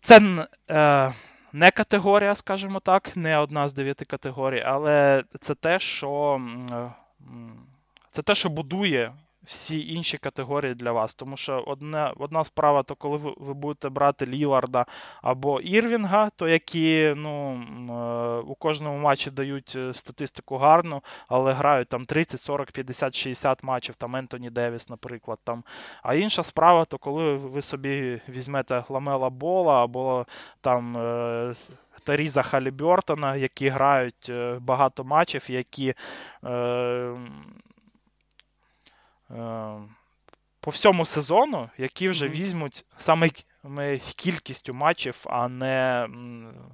Speaker 2: це е, не категорія, скажімо так, не одна з дев'яти категорій, але це те, що е, це те, що будує всі інші категорії для вас. Тому що одна одна справа, то коли ви, ви будете брати Ліларда або Ірвінга, то які ну, е, у кожному матчі дають е, статистику гарну, але грають там 30, 40, 50, 60 матчів, там Ентоні Девіс, наприклад. Там. А інша справа, то коли ви собі візьмете Ламела Бола або там. Е, Таріза Халібертона, які грають багато матчів, які е, по всьому сезону, які вже візьмуть саме кількістю матчів, а не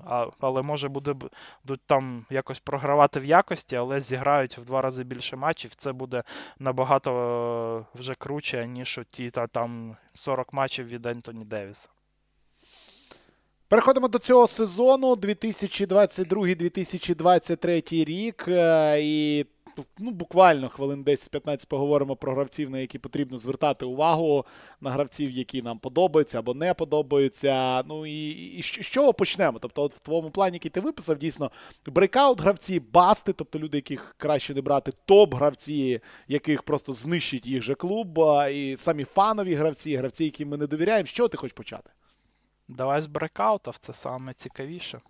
Speaker 2: а, але може буде будуть там якось програвати в якості, але зіграють в два рази більше матчів. Це буде набагато е, вже круче, ніж ті та там 40 матчів від Ентоні Девіса.
Speaker 1: Переходимо до цього сезону 2022-2023 рік. Е, і ну, буквально хвилин 10-15 поговоримо про гравців, на які потрібно звертати увагу, на гравців, які нам подобаються або не подобаються. Ну і, і з чого почнемо? Тобто, от в твоєму плані, який ти виписав, дійсно breakout гравці, bust и, тобто люди, яких краще не брати, топ-гравці, яких просто знищить їх же клуб, і самі фанові гравці, гравці, яким ми не довіряємо. З чого ти хочеш почати?
Speaker 2: Давай з breakout ів, це саме цікавіше.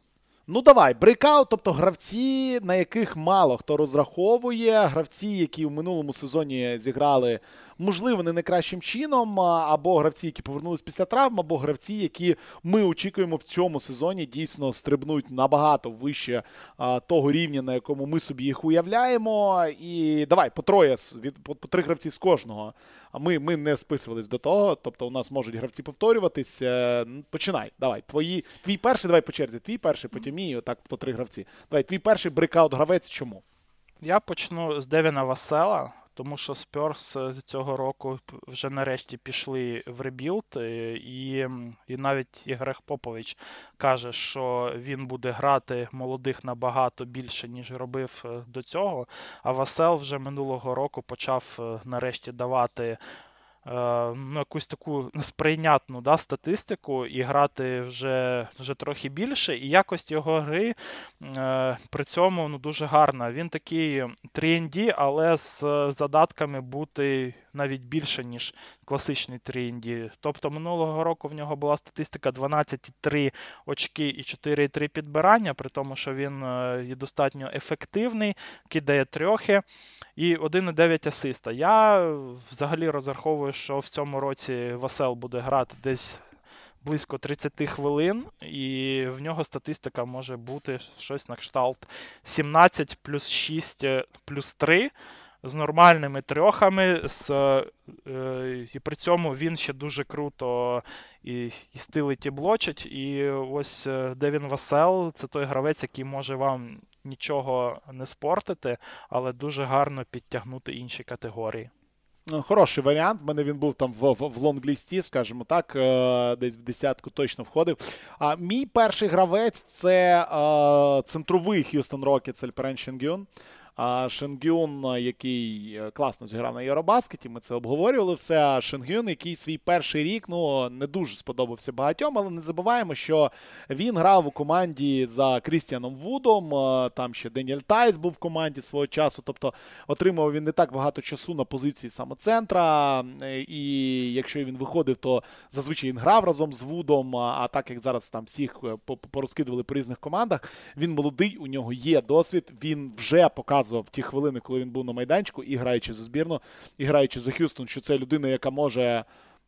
Speaker 1: Ну давай, breakout, тобто гравці, на яких мало хто розраховує, гравці, які в минулому сезоні зіграли можливо, не найкращим чином, або гравці, які повернулись після травм, або гравці, які ми очікуємо в цьому сезоні, дійсно стрибнуть набагато вище а, того рівня, на якому ми собі їх уявляємо. І давай по троє від по, по три гравці з кожного. А ми ми не списувались до того. Тобто, у нас можуть гравці повторюватись. Починай. Давай. Твої твій перший, давай по черзі. Твій перший, потім мій, отак по три гравці. Давай, твій перший брикаут гравець. Чому?
Speaker 2: Я почну з Девіна Васела тому що Спьорс е, цього року вже нарешті пішли в rebuild, е, і і навіть Грегг Попович каже, що він буде грати молодих набагато більше, ніж робив е, до цього. А Васел вже минулого року почав нарешті давати ну, якусь таку сприйнятну да, статистику і грати вже вже трохи більше. І якость його гри е, при цьому ну, дуже гарна. Він такий 3D, але з задатками бути навіть більше, ніж класичний 3 Тобто минулого року в нього була статистика 12,3 очки і 4,3 підбирання, при тому, що він е, є достатньо ефективний, кидає трьохи і 1,9 асиста. Я взагалі розраховую, що в цьому році Васел буде грати десь. Близько 30 хвилин, і в нього статистика може бути щось на кшталт 17 плюс 6 плюс 3 з нормальними трьохами, з, е, і при цьому він ще дуже круто і і стилить і блочить. І ось е, Девін Васел це той гравець, який може вам нічого не спортити, але дуже гарно підтягнути інші категорії.
Speaker 1: Ну, хороший варіант. В мене він був там в в, в лонглісті, скажімо так, е, десь в десятку точно входив. А мій перший гравець це е, центровий Х'юстон Рокетс Альперен Шенгюн. А Шенгюн, який е, класно зіграв на Євробаскеті, ми це обговорювали все. А Шенгюн, який свій перший рік ну не дуже сподобався багатьом, але не забуваємо, що він грав у команді за Крістіаном Вудом. Там ще Деніель Тайс був в команді свого часу. Тобто отримав він не так багато часу на позиції саме центра. І якщо він виходив, то зазвичай він грав разом з Вудом. А так як зараз там всіх е, порозкидували по різних командах, він молодий, у нього є досвід. Він вже показує показував ті хвилини, коли він був на майданчику, і граючи за збірну, і граючи за Х'юстон, що це людина, яка може.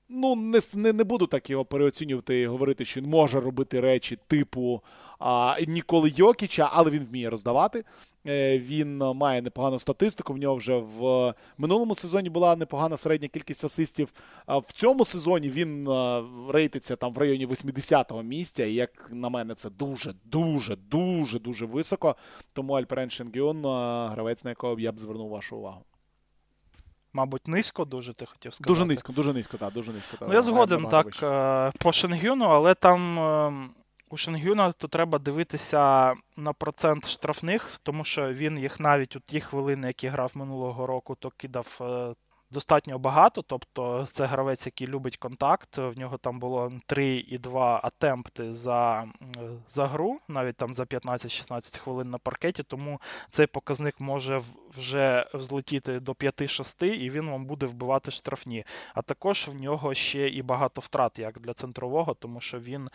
Speaker 1: Ну, не не, не буду так його переоцінювати і говорити, що він може робити речі типу а, Ніколи Йокіча, але він вміє роздавати. Е, він має непогану статистику. В нього вже в минулому сезоні була непогана середня кількість асистів. А в цьому сезоні він е, рейтиться там в районі 80-го місця. І як на мене, це дуже, дуже, дуже, дуже високо. Тому Альперен Шенгіон, е, гравець, на якого я б звернув вашу увагу.
Speaker 2: Мабуть, низько дуже ти хотів сказати.
Speaker 1: Дуже низько, дуже низько, так, дуже низько.
Speaker 2: Ну, Я згоден так вище. по Шенгюну, але там ем, у Шенгюна то треба дивитися на процент штрафних, тому що він їх навіть у ті хвилини, які грав минулого року, то кидав е, достатньо багато. Тобто це гравець, який любить контакт. В нього там було 3,2 атемпти за за гру, навіть там за 15-16 хвилин на паркеті. Тому цей показник може вже взлетіти до 5-6, і він вам буде вбивати штрафні. А також в нього ще і багато втрат, як для центрового, тому що він.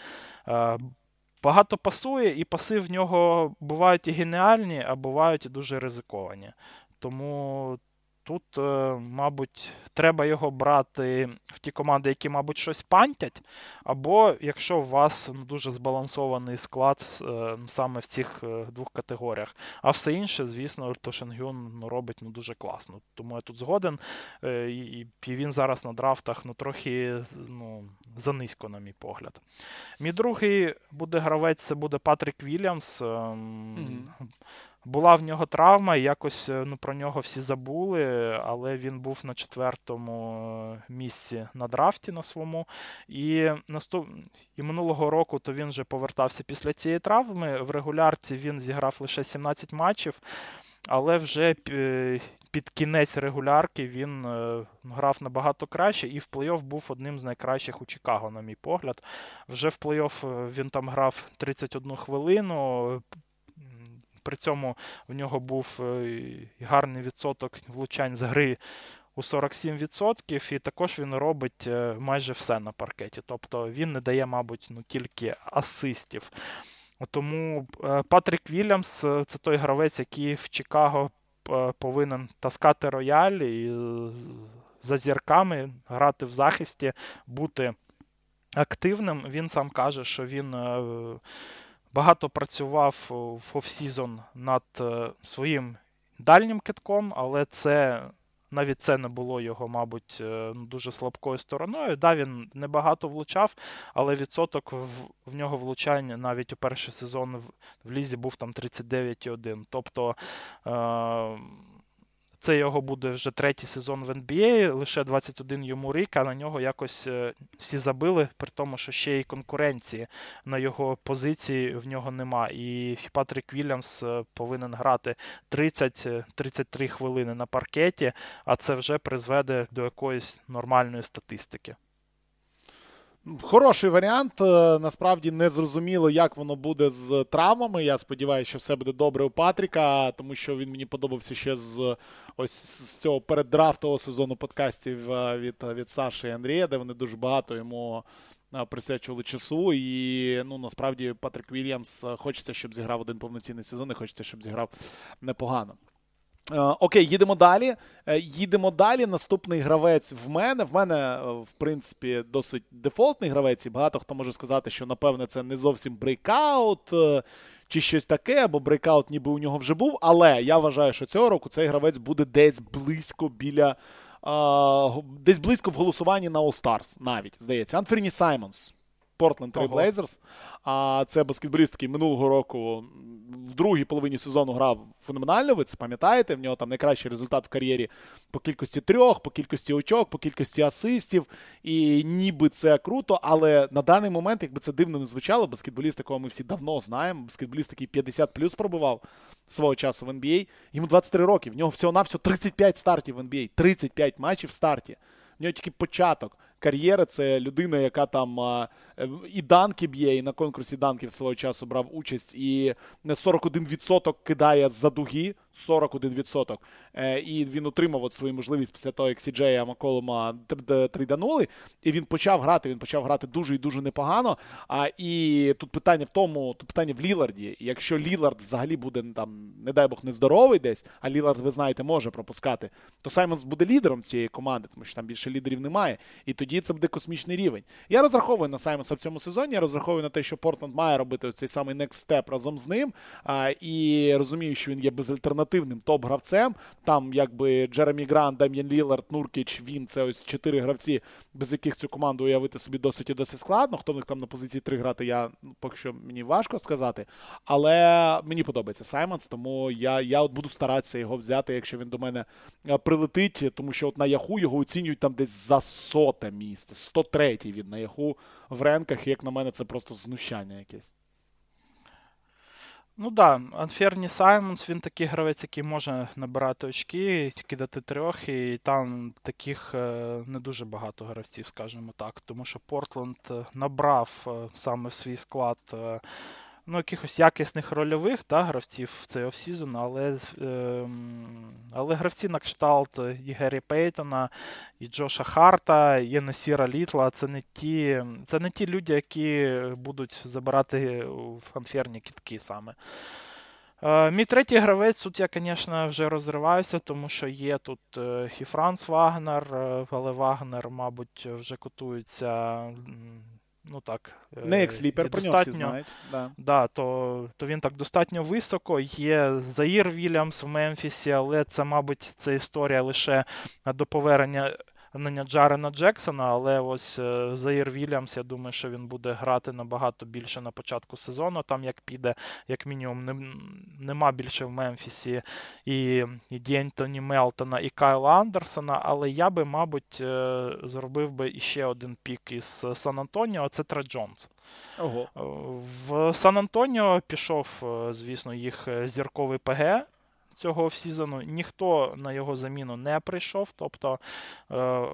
Speaker 2: Багато пасує, і паси в нього бувають і геніальні, а бувають і дуже ризиковані. Тому тут, е, мабуть, треба його брати в ті команди, які, мабуть, щось пантять. Або якщо у вас ну, дуже збалансований склад е, саме в цих е, двох категоріях. А все інше, звісно, то Шенгюн ну, робить ну, дуже класно. Тому я тут згоден. І він зараз на драфтах ну, трохи ну, занизько, на мій погляд. Мій другий буде гравець, це буде Патрік Вільямс. Mm-hmm. Була в нього травма, якось е, ну, про нього всі забули, але він був на четвертому е, місці на драфті на своєму. І наступ... і минулого року то він вже повертався після цієї травми. В регулярці він зіграв лише 17 матчів, але вже під кінець регулярки він е, грав набагато краще і в плей-офф був одним з найкращих у Чикаго, на мій погляд. Вже в плей-офф він там грав 31 хвилину. При цьому в нього був е, гарний відсоток влучань з гри у 47%, і також він робить е, майже все на паркеті. Тобто він не дає, мабуть, ну, тільки асистів. Тому е, Патрік Вільямс це той гравець, який в Чикаго повинен таскати рояль і за зірками грати в захисті, бути активним. Він сам каже, що він багато працював в offseason над е, своїм дальнім китком, але це. Навіть це не було його, мабуть, е, ну, дуже слабкою стороною. Да, він небагато влучав, але відсоток в, в нього влучання навіть у перший сезон в, в Лізі був там 39,1. Тобто. Е- це його буде вже третій сезон в NBA, лише 21 йому рік, а на нього якось е, всі забили, при тому, що ще й конкуренції на його позиції в нього нема. І Патрік Вільямс е, повинен грати 30-33 хвилини на паркеті, а це вже призведе до якоїсь нормальної статистики.
Speaker 1: Хороший варіант. Е, насправді не зрозуміло, як воно буде з травмами. Я сподіваюся, що все буде добре у Патріка, тому що він мені подобався ще з ось з цього переддрафтового сезону подкастів е, від від Саші і Андрія, де вони дуже багато йому е, присвячували часу. І ну насправді Патрік Вільямс хочеться, щоб зіграв один повноцінний сезон, і хочеться, щоб зіграв непогано. Е, окей, їдемо далі. Е, їдемо далі. Наступний гравець в мене. В мене, е, в принципі, досить дефолтний гравець, і багато хто може сказати, що, напевне, це не зовсім breakout чи щось таке, або breakout ніби у нього вже був. Але я вважаю, що цього року цей гравець буде десь близько біля. Десь близько в голосуванні на All Stars навіть, здається. Анферні Саймонс. Портленд Trail Blazers. А це баскетболіст, який минулого року в другій половині сезону грав феноменально. Ви це пам'ятаєте? В нього там найкращий результат в кар'єрі по кількості трьох, по кількості очок, по кількості асистів. І ніби це круто, але на даний момент, якби це дивно не звучало, баскетболіст, якого ми всі давно знаємо, баскетболіст, який 50 плюс пробував свого часу в NBA, йому 23 роки. В нього всього-навсього 35 стартів в NBA, 35 матчів в старті. В нього тільки початок кар'єри. Це людина, яка там і данки б'є, і на конкурсі данків свого часу брав участь, і 41% кидає за дуги. 41%. Е, і він отримав от свою можливість після того, як Сіджея Маколома трейданули. І він почав грати. Він почав грати дуже і дуже непогано. А і тут питання в тому, тут питання в Ліларді. Якщо Лілард взагалі буде там, не дай Бог, нездоровий десь, а Лілард, ви знаєте, може пропускати, то Саймонс буде лідером цієї команди, тому що там більше лідерів немає. І тоді це буде космічний рівень. Я розраховую на Саймонса в цьому сезоні. Я розраховую на те, що Портленд має робити цей самий next step разом з ним. А, І розумію, що він є безальтернативним топ-гравцем. Там, якби Джеремі Грант, Дам'ян Лілард, Нуркіч, він це ось чотири гравці, без яких цю команду уявити собі досить і досить складно. Хто в них там на позиції три грати, я ну, поки що мені важко сказати. Але мені подобається Саймонс, тому я я от буду старатися його взяти, якщо він до мене прилетить, тому що от на Яху його оцінюють там десь за соте місце. 103-й він на Яху в ренках, як на мене, це просто знущання якесь.
Speaker 2: Ну да, Анферні Саймонс, він такий гравець, який може набирати очки, кидати трьох, і там таких е, не дуже багато гравців, скажімо так. Тому що Портленд е, набрав е, саме в свій склад ну, якихось якісних рольових да, гравців в цей offseason, але е, але гравці на кшталт і Геррі Пейтона, і Джоша Харта, і Насіра Літла це не ті це не ті люди, які будуть забирати в Анферні кидки саме. Е, мій третій гравець тут я, звісно, вже розриваюся, тому що є тут е, і Франц Вагнер, е, але Вагнер, мабуть, вже котується. Ну так,
Speaker 1: Не як сліпер, про нього всі знають. Да.
Speaker 2: Да, то то він так достатньо високо. Є Заїр Вільямс в Мемфісі, але це, мабуть, це історія лише до повернення повернення Джарена Джексона, але ось е, Заїр Вільямс, я думаю, що він буде грати набагато більше на початку сезону. Там як піде, як мінімум, не, нема більше в Мемфісі і і Дєнтоні Мелтона, і Кайла Андерсона. Але я би, мабуть, е, зробив би іще один пік із Сан Антоніо, це Тре Джонс.
Speaker 1: Ого.
Speaker 2: В Сан Антоніо пішов, е, звісно, їх зірковий ПГ цього офсізону. Ніхто на його заміну не прийшов. Тобто е,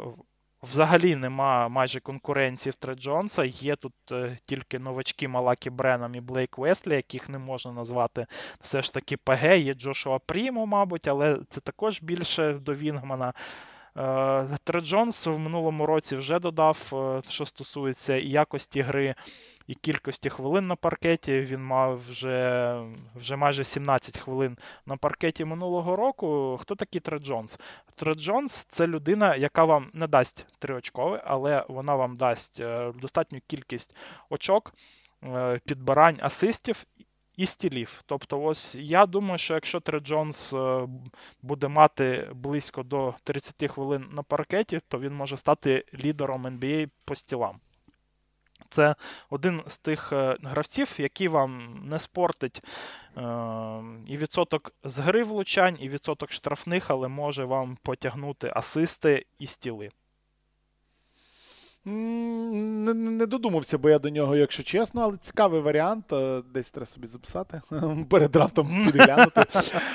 Speaker 2: взагалі нема майже конкуренції в Тре Джонса. Є тут е, тільки новачки Малакі Бренам і Блейк Веслі, яких не можна назвати все ж таки ПГ. Є Джошуа Прімо, мабуть, але це також більше до Вінгмана. Е, Тре Джонс в минулому році вже додав, е, що стосується і якості гри, і кількості хвилин на паркеті. Він мав вже вже майже 17 хвилин на паркеті минулого року. Хто такий Тре Джонс? Тре Джонс це людина, яка вам не дасть триочкове, але вона вам дасть е, достатню кількість очок, підбирань асистів і стілів. Тобто, ось я думаю, що якщо Тре Джонс е, буде мати близько до 30 хвилин на паркеті, то він може стати лідером NBA по стілам. Це один з тих е, гравців, який вам не спортить е, і відсоток з гри влучань, і відсоток штрафних, але може вам потягнути асисти і стіли.
Speaker 1: Не, не додумався би я до нього, якщо чесно, але цікавий варіант. Е, десь треба собі записати. Перед драфтом підглянути.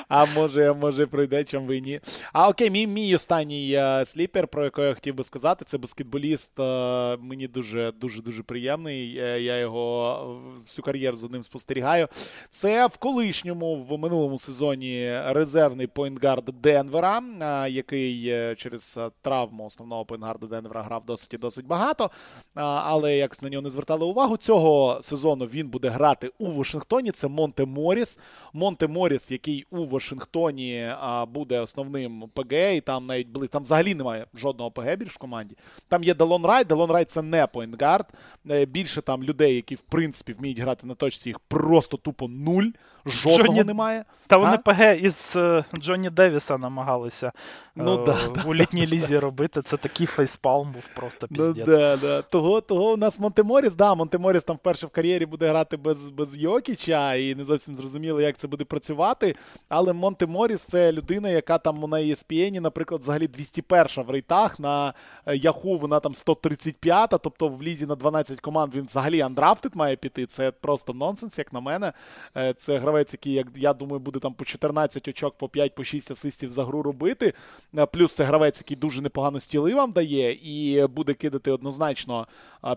Speaker 1: А може, може пройде, чим ви ні. А окей, мій мій останній е, сліпер, про якого я хотів би сказати, це баскетболіст. Е, мені дуже дуже дуже приємний. Я його всю кар'єру за ним спостерігаю. Це в колишньому, в минулому сезоні резервний поінтгард Денвера, який через травму основного поінтгарда Денвера грав досить і досить багато багато, але якось на нього не звертали увагу. Цього сезону він буде грати у Вашингтоні. Це Монте Моріс. Монте Моріс, який у Вашингтоні буде основним ПГ, і там навіть були там взагалі немає жодного ПГ більш в команді. Там є Делон Райт. Делон Райт це не поінтгард. Е, більше там людей, які в принципі вміють грати на точці, їх просто тупо нуль. Жодного Джонні... немає.
Speaker 2: Та вони ПГ із е, Джонні Девіса намагалися ну, е, да, в літній лізі робити. Це такий фейспалм був просто ну піздець.
Speaker 1: Ну, да, да. Того того у нас Монтеморіс, да, Монтеморіс там вперше в кар'єрі буде грати без без Йокіча, і не зовсім зрозуміло, як це буде працювати. Але Монтеморіс це людина, яка там на ESPN, наприклад, взагалі 201 в рейтах. На Яху вона там 135, тобто в лізі на 12 команд він взагалі андрафтед має піти. Це просто нонсенс, як на мене. Е, це гравець, який, як я думаю, буде там по 14 очок, по 5, по 6 асистів за гру робити. Е, плюс це гравець, який дуже непогано стіли вам дає, і буде кидати однозначно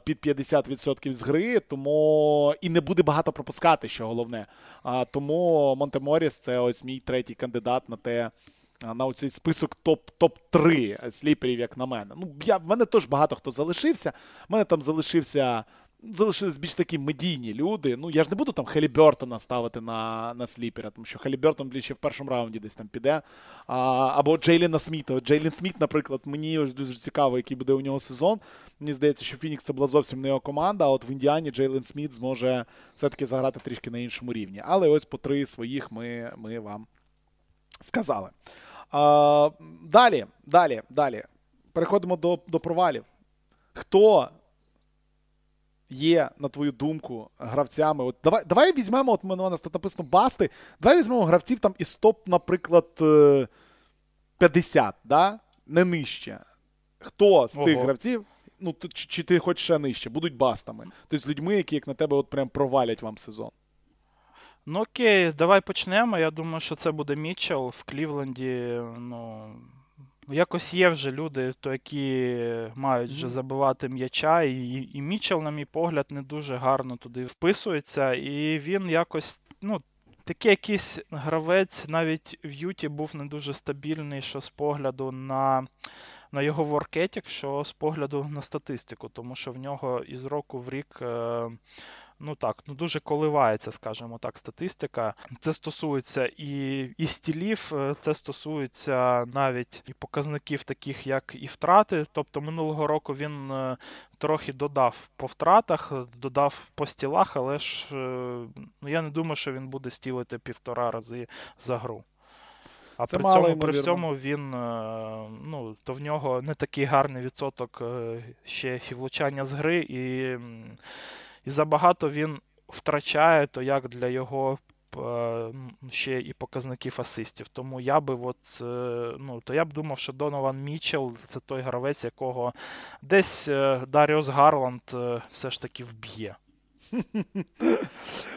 Speaker 1: під 50% з гри, тому і не буде багато пропускати, що головне. Тому Монтеморіс це ось мій третій кандидат на те. На оцей список топ-3 сліперів, як на мене. Ну, я, В мене теж багато хто залишився. У мене там залишився залишились більш такі медійні люди. Ну, я ж не буду там Хелібертона ставити на на сліпера, тому що Хелібертон ще в першому раунді десь там піде. А, Або Джейліна Сміта. Джейлін Сміт, наприклад, мені ось дуже цікаво, який буде у нього сезон. Мені здається, що Фінікс це була зовсім не його команда, а от в Індіані Джейлен Сміт зможе все-таки заграти трішки на іншому рівні. Але ось по три своїх ми, ми вам сказали. А, Далі, далі, далі. Переходимо до, до провалів. Хто є, на твою думку, гравцями? От Давай давай візьмемо, от у нас тут написано басти. Давай візьмемо гравців там із топ, наприклад, 50, е, да? не нижче. Хто з цих Ого. гравців? Ну, чи, чи ти хочеш ще нижче, будуть бастами. Тобто з людьми, які як на тебе от прям провалять вам сезон.
Speaker 2: Ну окей, давай почнемо. Я думаю, що це буде Мітчел в Клівленді. Ну, Якось є вже люди, то які мають вже забивати м'яча, і і Мічел, на мій погляд, не дуже гарно туди вписується. І він якось, ну, такий якийсь гравець навіть в Юті був не дуже стабільний, що з погляду на на його воркетік, що з погляду на статистику, тому що в нього із року в рік е, ну так, ну дуже коливається, скажімо так, статистика. Це стосується і і стілів, е, це стосується навіть і показників, таких як і втрати. Тобто минулого року він е, трохи додав по втратах, додав по стілах, але ж ну, я не думаю, що він буде стілити півтора рази за гру. А це при мало, цьому при всьому він ну, то в нього не такий гарний відсоток ще і влучання з гри, і і забагато він втрачає, то як для його е, ще і показників асистів. Тому я би от, е, ну, то я б думав, що Донован Мічел це той гравець, якого десь е, Даріус Гарланд все ж таки вб'є.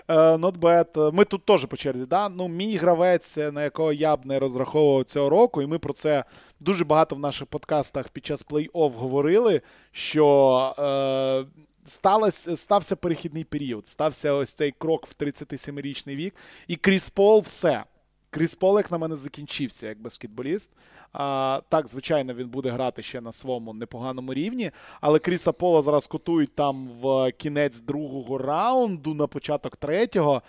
Speaker 1: Not bad. Ми тут теж по черзі. Да? Ну, Мій гравець, на якого я б не розраховував цього року, і ми про це дуже багато в наших подкастах під час плей-офф говорили, що е, сталося, стався перехідний період. Стався ось цей крок в 37-річний вік. І Кріс Пол все. Кріс Пол, як на мене, закінчився як баскетболіст. А, Так, звичайно, він буде грати ще на своєму непоганому рівні. Але Кріса Пола зараз котують там в кінець другого раунду, на початок третього.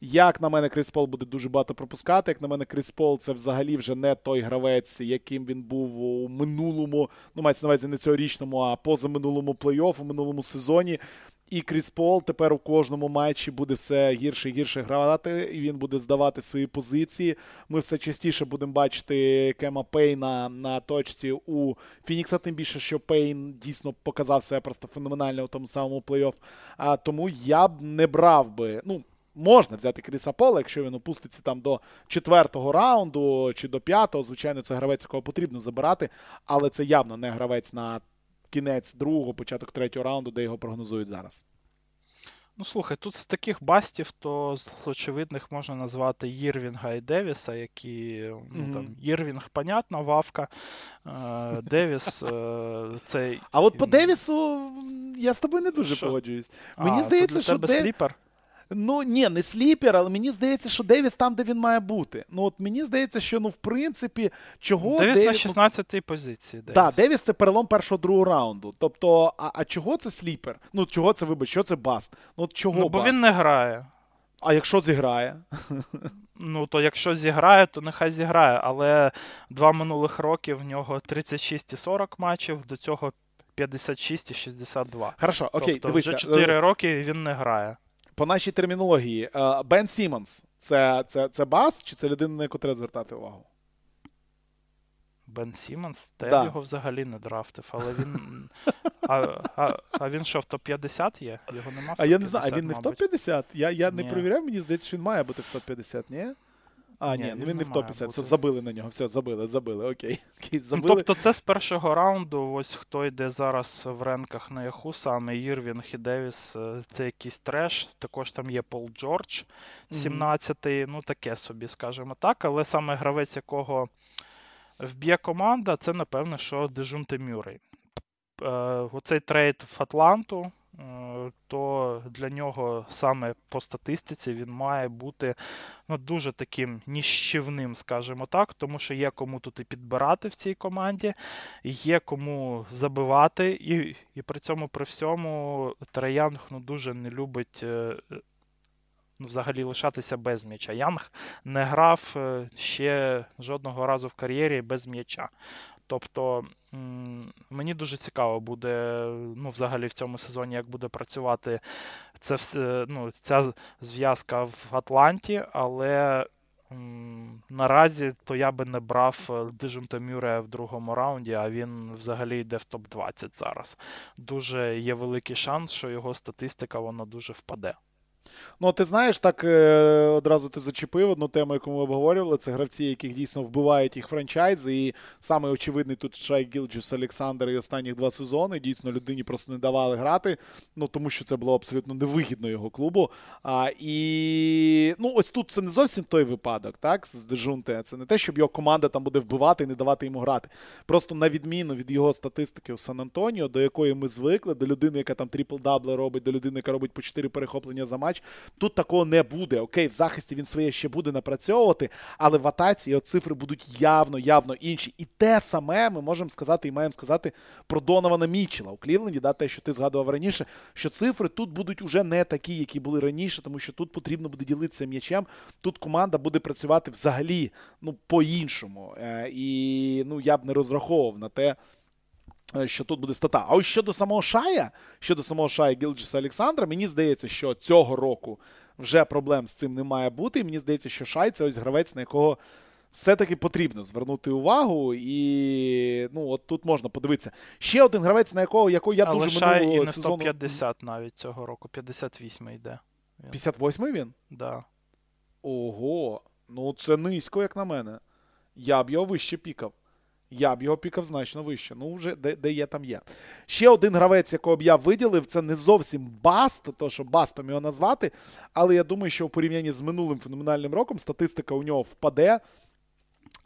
Speaker 1: Як на мене, Кріс Пол буде дуже багато пропускати. Як на мене, Кріс Пол це взагалі вже не той гравець, яким він був у минулому, ну мається на увазі не цьогорічному, а позаминулому плей-офф, у минулому сезоні. І Кріс Пол тепер у кожному матчі буде все гірше і гірше грати, і він буде здавати свої позиції. Ми все частіше будемо бачити Кема Пейна на точці у Фінікса, тим більше, що Пейн дійсно показав себе просто феноменально у тому самому плей-офф. А тому я б не брав би. ну, Можна взяти Кріса Пола, якщо він опуститься там до четвертого раунду чи до п'ятого. Звичайно, це гравець, якого потрібно забирати, але це явно не гравець на кінець другого, початок третього раунду, де його прогнозують зараз.
Speaker 2: Ну, слухай, тут з таких бастів, то з очевидних можна назвати Єрвінга і Девіса, які ну, mm-hmm. там Єрвінг, понятно, вавка, е, Девіс. Е, цей...
Speaker 1: А от по Девісу я з тобою не дуже Шо? погоджуюсь. Мені а, здається, що
Speaker 2: Дев... сліпер?
Speaker 1: Ну, ні, не сліпер, але мені здається, що Девіс там, де він має бути. Ну, от мені здається, що ну, в принципі, чого.
Speaker 2: Девіс, Девіс... на 16-й позиції.
Speaker 1: Так, Девіс це перелом першого другого раунду. Тобто, а а чого це сліпер? Ну, чого це вибач, що це баст? Ну, от чого
Speaker 2: Ну, бо баст? він не грає.
Speaker 1: А якщо зіграє?
Speaker 2: Ну, то якщо зіграє, то нехай зіграє. Але два минулих роки в нього 36 і 40 матчів, до цього 56 і 62.
Speaker 1: Хорошо, окей,
Speaker 2: тобто,
Speaker 1: дивися.
Speaker 2: Вже 4 е, роки він не грає
Speaker 1: по нашій термінології, е, Бен Сімонс це це, це баст, чи це людина, на яку треба звертати увагу?
Speaker 2: Бен Сімонс? Та да. я його взагалі не драфтив, але він. А а, а він що, в топ-50 є? Його нема в топ-50,
Speaker 1: А я не знаю, а він не в топ-50? Я я не перевіряв, мені здається, що він має бути в топ-50, ні? А, ні, ні ну він не в топі. Все, забили на нього. Все, забили, забили. Окей. окей забили.
Speaker 2: Тобто це з першого раунду, ось хто йде зараз в ренках на яху, саме Ірвінг і Девіс, е, це якийсь треш. Також там є Пол Джордж, 17-й, mm-hmm. ну таке собі, скажімо так. Але саме гравець, якого вб'є команда, це, напевно, що Дежунте Мюррей. Е, оцей трейд в Атланту. Е, то для нього саме по статистиці він має бути ну, дуже таким нищівним, скажімо так, тому що є кому тут і підбирати в цій команді, є кому забивати, і і при цьому при всьому Трей Янг ну, дуже не любить. Е, ну, Взагалі лишатися без м'яча. Янг не грав е, ще жодного разу в кар'єрі без м'яча. Тобто мені дуже цікаво буде ну, взагалі в цьому сезоні, як буде працювати це все, ну, ця зв'язка в Атланті, але наразі то я би не брав Дежунта Мюре в другому раунді, а він взагалі йде в топ-20 зараз. Дуже є великий шанс, що його статистика вона дуже впаде.
Speaker 1: Ну, ти знаєш, так е, одразу ти зачепив одну тему, яку ми обговорювали. Це гравці, яких дійсно вбивають їх франчайзи. І саме очевидний тут Шай Гілджус Олександр і останніх два сезони. Дійсно, людині просто не давали грати, ну тому що це було абсолютно невигідно його клубу. А, І ну, ось тут це не зовсім той випадок, так, з Дежунте. Це не те, щоб його команда там буде вбивати і не давати йому грати. Просто на відміну від його статистики у Сан Антоніо, до якої ми звикли, до людини, яка там трипл-дабли робить, до людини, яка робить по 4 перехоплення за матч м'яч. Тут такого не буде. Окей, в захисті він своє ще буде напрацьовувати, але в атаці його цифри будуть явно, явно інші. І те саме ми можемо сказати і маємо сказати про Донована Мічела у Клівленді, да, те, що ти згадував раніше, що цифри тут будуть уже не такі, які були раніше, тому що тут потрібно буде ділитися м'ячем. Тут команда буде працювати взагалі ну, по-іншому. Е, і ну, я б не розраховував на те. Е, що тут буде стата. А ось щодо самого Шая, щодо самого Шая Гілджіса Олександра, мені здається, що цього року вже проблем з цим не має бути. І мені здається, що Шай це ось гравець, на якого все-таки потрібно звернути увагу. І ну, от тут можна подивитися. Ще один гравець, на якого якого я
Speaker 2: Але
Speaker 1: дуже
Speaker 2: Шай
Speaker 1: минулого
Speaker 2: і не
Speaker 1: сезону...
Speaker 2: 150 навіть цього року, 58 йде.
Speaker 1: 58-й він?
Speaker 2: Да.
Speaker 1: Ого, ну це низько, як на мене. Я б його вище пікав. Я б його пікав значно вище. Ну, вже де, де є, там є. Ще один гравець, якого б я виділив, це не зовсім Баст, то що Бастом його назвати. Але я думаю, що у порівнянні з минулим феноменальним роком статистика у нього впаде.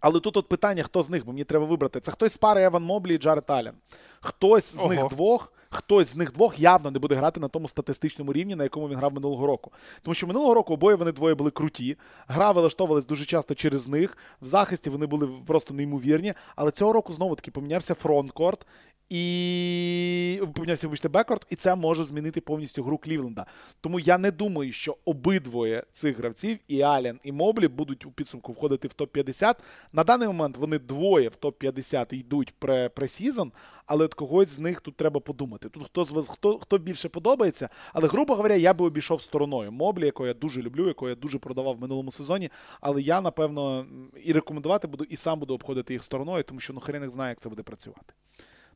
Speaker 1: Але тут от питання, хто з них, бо мені треба вибрати. Це хтось з пари Еван Моблі і Джаред Аллен. Хтось з
Speaker 2: Ого.
Speaker 1: них двох. Хтось з них двох явно не буде грати на тому статистичному рівні, на якому він грав минулого року. Тому що минулого року обоє вони двоє були круті. Гра вилаштовувалась дуже часто через них. В захисті вони були просто неймовірні. Але цього року знову таки помінявся фронткорт і помінявся, вибачте, бекорд, і це може змінити повністю гру Клівленда. Тому я не думаю, що обидвоє цих гравців, і Ален, і Моблі, будуть у підсумку входити в топ-50. На даний момент вони двоє в топ-50 йдуть пре пресізон, але от когось з них тут треба подумати. Тут хто з вас хто, хто більше подобається, але, грубо говоря, я би обійшов стороною Моблі, якого я дуже люблю, якого я дуже продавав в минулому сезоні. Але я, напевно, і рекомендувати буду, і сам буду обходити їх стороною, тому що ну хрен їх знає, як це буде працювати.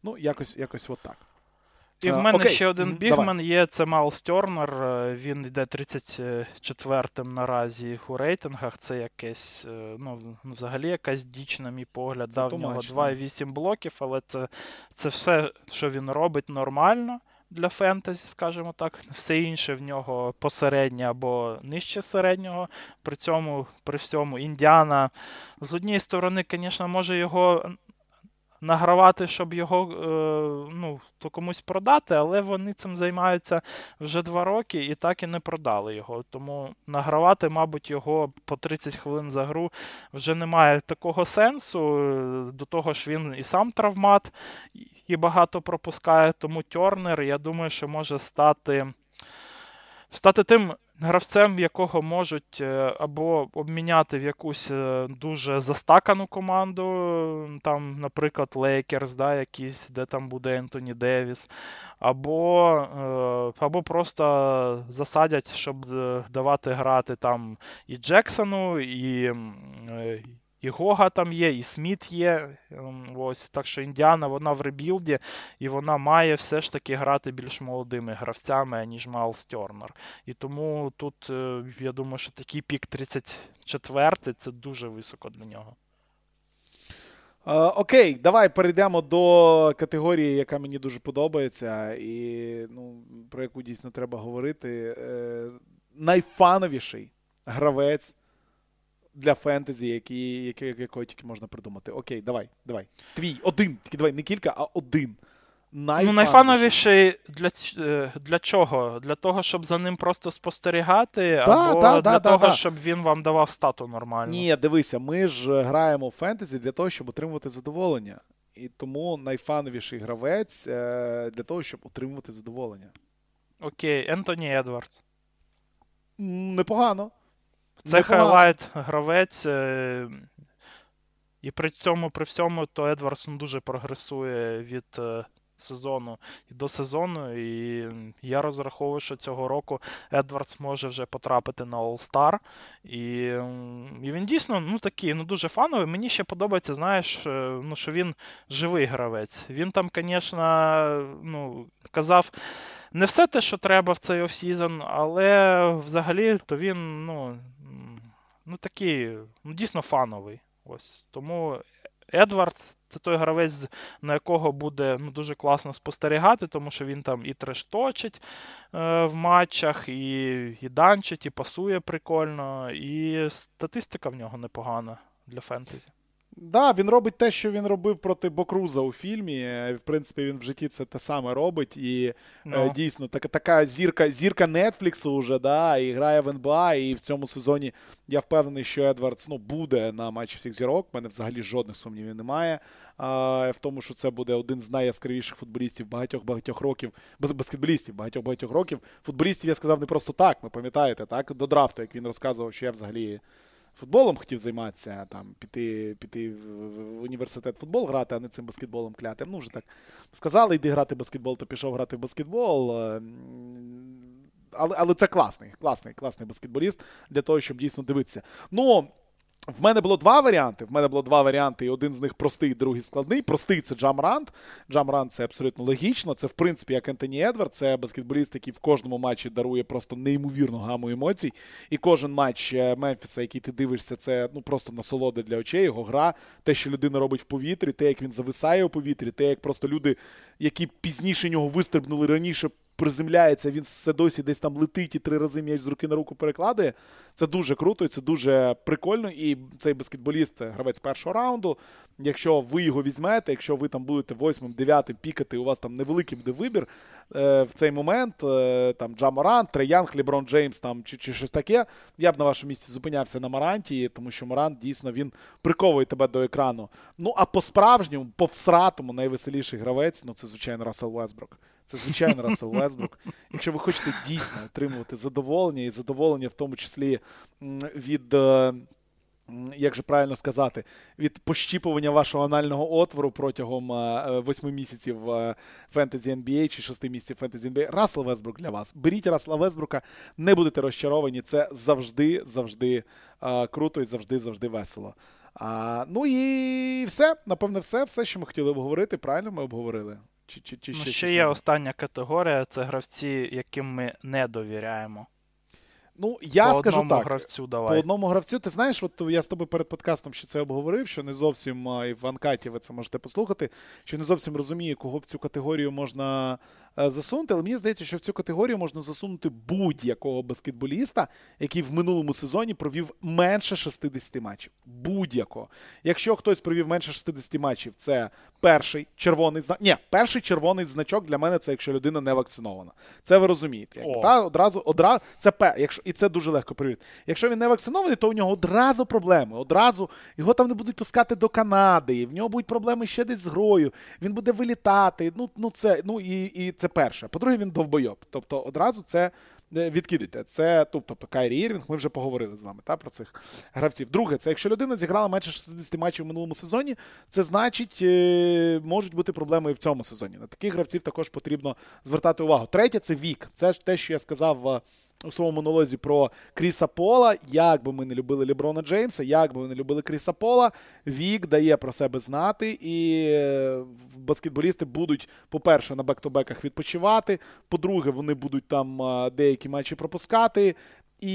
Speaker 1: Ну, якось, якось от так.
Speaker 2: І в мене
Speaker 1: окей.
Speaker 2: ще один бігмен є, це Маус Тернер. е, Він йде 34-м наразі у рейтингах. Це якесь, е, ну, взагалі якась діч, на мій погляд.
Speaker 1: Це
Speaker 2: Дав в нього
Speaker 1: тумачно.
Speaker 2: 2,8 блоків, але це, це все, що він робить, нормально для фентезі, скажімо так. Все інше в нього посереднє або нижче середнього. При цьому, при всьому, Індіана з однієї сторони, звісно, може його награвати, щоб його е, ну, то комусь продати, але вони цим займаються вже два роки і так і не продали його. Тому награвати, мабуть, його по 30 хвилин за гру вже немає такого сенсу. До того ж, він і сам травмат і багато пропускає. Тому Тернер, я думаю, що може стати. Стати тим гравцем, якого можуть е, або обміняти в якусь е, дуже застакану команду, там, наприклад, Лейкерс, да, якісь, де там буде Ентоні Девіс, або, е, або просто засадять, щоб давати грати там і Джексону, і, і Гога там є, і Сміт є. ем, Ось, так що Індіана вона в ребілді, і вона має все ж таки грати більш молодими гравцями, ніж Майлз Тернер. І тому тут е, я думаю, що такий пік 34 це дуже високо для нього.
Speaker 1: Е, окей, давай перейдемо до категорії, яка мені дуже подобається, і ну, про яку дійсно треба говорити. Е, найфановіший гравець для фентезі, який, який, якого тільки можна придумати. Окей, давай, давай. Твій, один, тільки давай, не кілька, а один.
Speaker 2: Ну, найфановіший для, е, для чого? Для того, щоб за ним просто спостерігати,
Speaker 1: Да,
Speaker 2: або
Speaker 1: да,
Speaker 2: для
Speaker 1: да,
Speaker 2: того,
Speaker 1: да.
Speaker 2: щоб він вам давав стату нормально.
Speaker 1: Ні, дивися, ми ж граємо в фентезі для того, щоб отримувати задоволення. І тому найфановіший гравець е, для того, щоб отримувати задоволення.
Speaker 2: Окей, Ентоні Едвардс.
Speaker 1: Непогано.
Speaker 2: Це хайлайт гравець. е, І при цьому, при всьому, то Едвардс ну, дуже прогресує від е, сезону до сезону. І я розраховую, що цього року Едвардс може вже потрапити на All-Star. І, і він дійсно ну, такий, ну, дуже фановий. Мені ще подобається, знаєш, е, ну, що він живий гравець. Він там, звісно, ну, казав. Не все те, що треба в цей off-season, але взагалі то він, ну, ну такий, ну, дійсно фановий. Ось. Тому Едвард це той гравець, на якого буде ну, дуже класно спостерігати, тому що він там і трешточить е, в матчах, і, і данчить, і пасує прикольно, і статистика в нього непогана для фентезі.
Speaker 1: Да, він робить те, що він робив проти Бокруза у фільмі. В принципі, він в житті це те саме робить. І no. е, ну. дійсно така така зірка зірка Нетфліксу вже, да, і грає в НБА. І в цьому сезоні я впевнений, що Едвардс ну, буде на матчі всіх зірок. У мене взагалі жодних сумнівів немає. А, В тому, що це буде один з найяскравіших футболістів багатьох-багатьох років, баскетболістів багатьох-багатьох років. Футболістів я сказав не просто так. Ви пам'ятаєте, так? До драфту, як він розказував, що я взагалі футболом хотів займатися, там, піти піти в, університет футбол грати, а не цим баскетболом клятим. Ну, вже так сказали, йди грати в баскетбол, то пішов грати в баскетбол. Е, але але це класний, класний, класний баскетболіст для того, щоб дійсно дивитися. Ну, в мене було два варіанти. В мене було два варіанти, і один з них простий, другий складний. Простий це Джамрант. Джамрант це абсолютно логічно. Це, в принципі, як Ентоні Едвард, це баскетболіст, який в кожному матчі дарує просто неймовірну гаму емоцій. І кожен матч е, Мемфіса, який ти дивишся, це ну просто насолода для очей. Його гра, те, що людина робить в повітрі, те, як він зависає у повітрі, те, як просто люди, які пізніше нього вистрибнули раніше приземляється, він все досі десь там летить і три рази м'яч з руки на руку перекладає. Це дуже круто, і це дуже прикольно. І цей баскетболіст це гравець першого раунду. Якщо ви його візьмете, якщо ви там будете восьмим, дев'ятим пікати, у вас там невеликий буде вибір е, в цей момент. Е, там Джаморан, Треянг, Ліброн Джеймс там чи, чи щось таке. Я б на вашому місці зупинявся на Маранті, тому що Марант дійсно він приковує тебе до екрану. Ну а по-справжньому, по всратому, найвеселіший гравець, ну це звичайно Рассел Весбрук. Це звичайно Рассел Весбрук. Якщо ви хочете дійсно отримувати задоволення, і задоволення в тому числі від. Е, як же правильно сказати, від пощіпування вашого анального отвору протягом е, восьми місяців фентезі NBA чи шести місяців фентезі NBA, Рассел Весбрук для вас. Беріть Рассела Весбрука, не будете розчаровані. Це завжди, завжди е, круто і завжди, завжди весело. А, Ну і все. Напевне, все, все, що ми хотіли обговорити. Правильно ми обговорили.
Speaker 2: Чи, чи, чи ну, ще, ще є остання категорія це гравці, яким ми не довіряємо.
Speaker 1: Ну, я по скажу одному так, гравцю давай. По одному гравцю, ти знаєш, от я з тобою перед подкастом ще це обговорив, що не зовсім і в анкаті ви це можете послухати, що не зовсім розумію, кого в цю категорію можна засунути, але мені здається, що в цю категорію можна засунути будь-якого баскетболіста, який в минулому сезоні провів менше 60 матчів. Будь-якого. Якщо хтось провів менше 60 матчів, це перший червоний знак. Ні, перший червоний значок для мене це якщо людина не вакцинована. Це ви розумієте. Як, та, одразу, одразу, це якщо, І це дуже легко перевірити. Якщо він не вакцинований, то у нього одразу проблеми. Одразу його там не будуть пускати до Канади, в нього будуть проблеми ще десь з грою, він буде вилітати. Ну, ну це, ну і, і це це перше. По-друге, він довбойоб. Тобто одразу це е, відкидайте. Це, тобто, Кайрі Ірвінг, ми вже поговорили з вами та, про цих гравців. Друге, це якщо людина зіграла менше 60 матчів в минулому сезоні, це значить, е, можуть бути проблеми і в цьому сезоні. На таких гравців також потрібно звертати увагу. Третє це вік. Це те, що я сказав у своєму монолозі про Кріса Пола. Як би ми не любили Ліброна Джеймса, як би ми не любили Кріса Пола, Вік дає про себе знати, і е, баскетболісти будуть, по-перше, на бек-то-беках відпочивати. По-друге, вони будуть там деякі матчі пропускати. І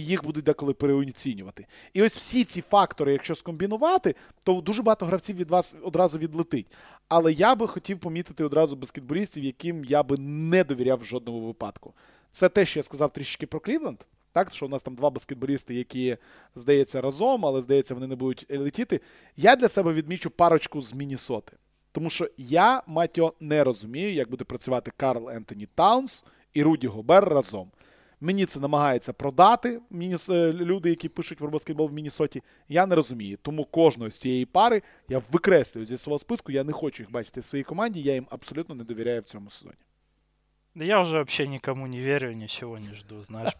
Speaker 1: їх будуть деколи переоцінювати. І ось всі ці фактори, якщо скомбінувати, то дуже багато гравців від вас одразу відлетить. Але я би хотів помітити одразу баскетболістів, яким я би не довіряв в жодному випадку. Це те, що я сказав трішки про Клівленд. Так, що у нас там два баскетболісти, які, здається, разом, але здається, вони не будуть летіти. Я для себе відмічу парочку з Мінісоти. Тому що я, Матьо, не розумію, як буде працювати Карл Ентоні Таунс і Руді Гобер разом. Мені це намагається продати е, люди, які пишуть про баскетбол в Мінісоті. Я не розумію. Тому кожного з цієї пари я викреслюю зі свого списку. Я не хочу їх бачити в своїй команді. Я їм абсолютно не довіряю в цьому сезоні.
Speaker 2: Да я уже вообще никому не верю, ничего не жду, знаешь.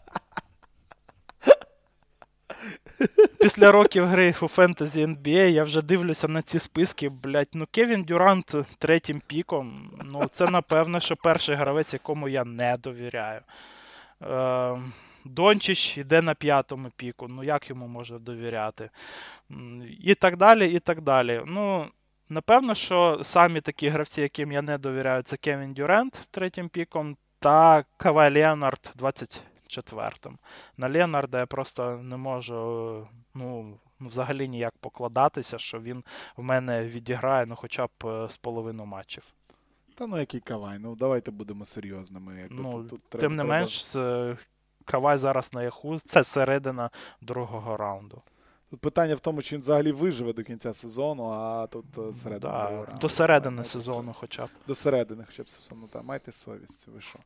Speaker 2: Після років гри у фентезі NBA я вже дивлюся на ці списки. Блять, ну Кевін Дюрант третім піком. Ну, це напевно, що перший гравець, якому я не довіряю. Е, Дончич йде на п'ятому піку. Ну як йому можна довіряти? І так далі, і так далі. Ну, Напевно, що самі такі гравці, яким я не довіряю, це Кевін Дюрент третім піком та Кавай Леонард 24-м. На Леонарда я просто не можу ну, взагалі ніяк покладатися, що він в мене відіграє ну, хоча б е, з половину матчів.
Speaker 1: Та ну який Кавай, ну давайте будемо серйозними.
Speaker 2: Ну, тут, тут Тим не треба... менш, Кавай зараз на яху, це середина другого раунду.
Speaker 1: Питання в тому, чи він взагалі виживе до кінця сезону, а тут е, середина.
Speaker 2: Да, до середини
Speaker 1: Майте
Speaker 2: сезону хоча б.
Speaker 1: До середини, хоча б сезону. Та, майте совість, ви що.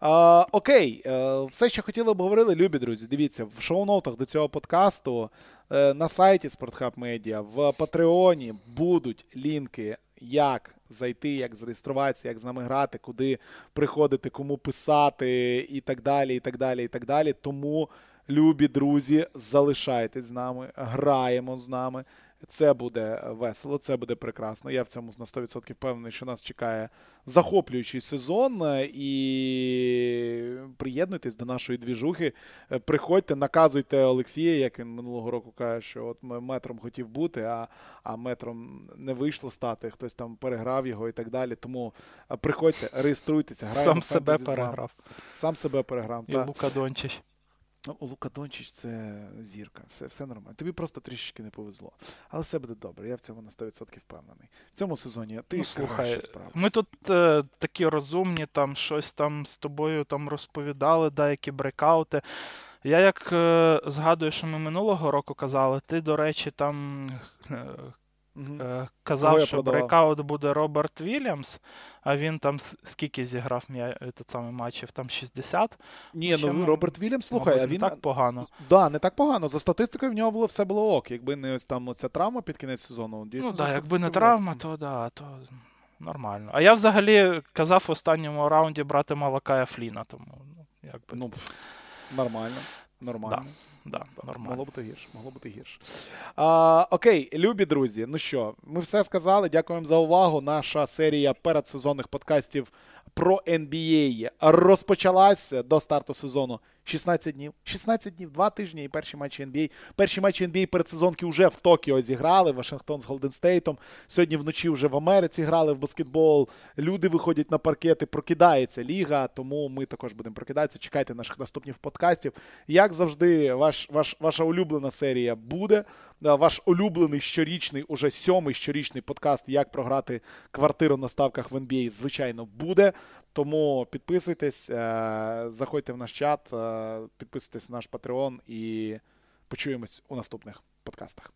Speaker 1: А, окей, е, все, що хотіли обговорили, любі друзі. Дивіться, в шоу-ноутах до цього подкасту е, на сайті SportHub Media, в Патреоні будуть лінки, як зайти, як зареєструватися, як з нами грати, куди приходити, кому писати і так далі, і так далі, і так далі. Тому, любі друзі, залишайтесь з нами, граємо з нами. Це буде весело, це буде прекрасно. Я в цьому на 100% впевнений, що нас чекає захоплюючий сезон. І приєднуйтесь до нашої двіжухи. Приходьте, наказуйте Олексія, як він минулого року каже, що от метром хотів бути, а а метром не вийшло стати. Хтось там переграв його і так далі. Тому приходьте, реєструйтеся, граємо.
Speaker 2: Сам себе переграв.
Speaker 1: Сам себе переграв.
Speaker 2: І. Лука Дончич.
Speaker 1: Ну, Лука Дончич це зірка, все все нормально. Тобі просто трішечки не повезло. Але все буде добре, я в цьому на 100% впевнений. В цьому сезоні ти
Speaker 2: ну, слухай,
Speaker 1: справишся.
Speaker 2: Ми тут е, такі розумні, там щось там з тобою там розповідали, деякі breakout и. Я як е, згадую, що ми минулого року казали, ти, до речі, там. Е, Угу. Казав, що breakout буде Роберт Вільямс, а він там скільки зіграв самий матчів? Там 60?
Speaker 1: Ні, ну Роберт Вільямс, слухай, а він.
Speaker 2: Не так погано.
Speaker 1: Да, не так погано. За статистикою в нього було все було ок. Якби не ось там ця травма під кінець сезону.
Speaker 2: Дійсно, ну так, якби не травма, то да, то нормально. А я взагалі казав в останньому раунді брати Малакая Фліна, тому ну, якби.
Speaker 1: Ну, нормально. Нормально.
Speaker 2: Да. Да, нормально.
Speaker 1: Могло бути гірше, могло бути гірше. А, Окей, любі друзі. Ну що, ми все сказали. Дякуємо за увагу. Наша серія передсезонних подкастів про NBA розпочалася до старту сезону 16 днів. 16 днів, 2 тижні і перші матчі NBA. Перші матчі NBA передсезонки вже в Токіо зіграли. Вашингтон з Голденстейтом. Сьогодні вночі вже в Америці грали в баскетбол. Люди виходять на паркети, прокидається ліга, тому ми також будемо прокидатися. Чекайте наших наступних подкастів. Як завжди, ваш, ваш, ваша улюблена серія буде. Ваш улюблений щорічний, уже сьомий щорічний подкаст, як програти квартиру на ставках в NBA, звичайно, буде. Тому підписуйтесь, е, заходьте в наш чат, е, підписуйтесь на наш Patreon і почуємось у наступних подкастах.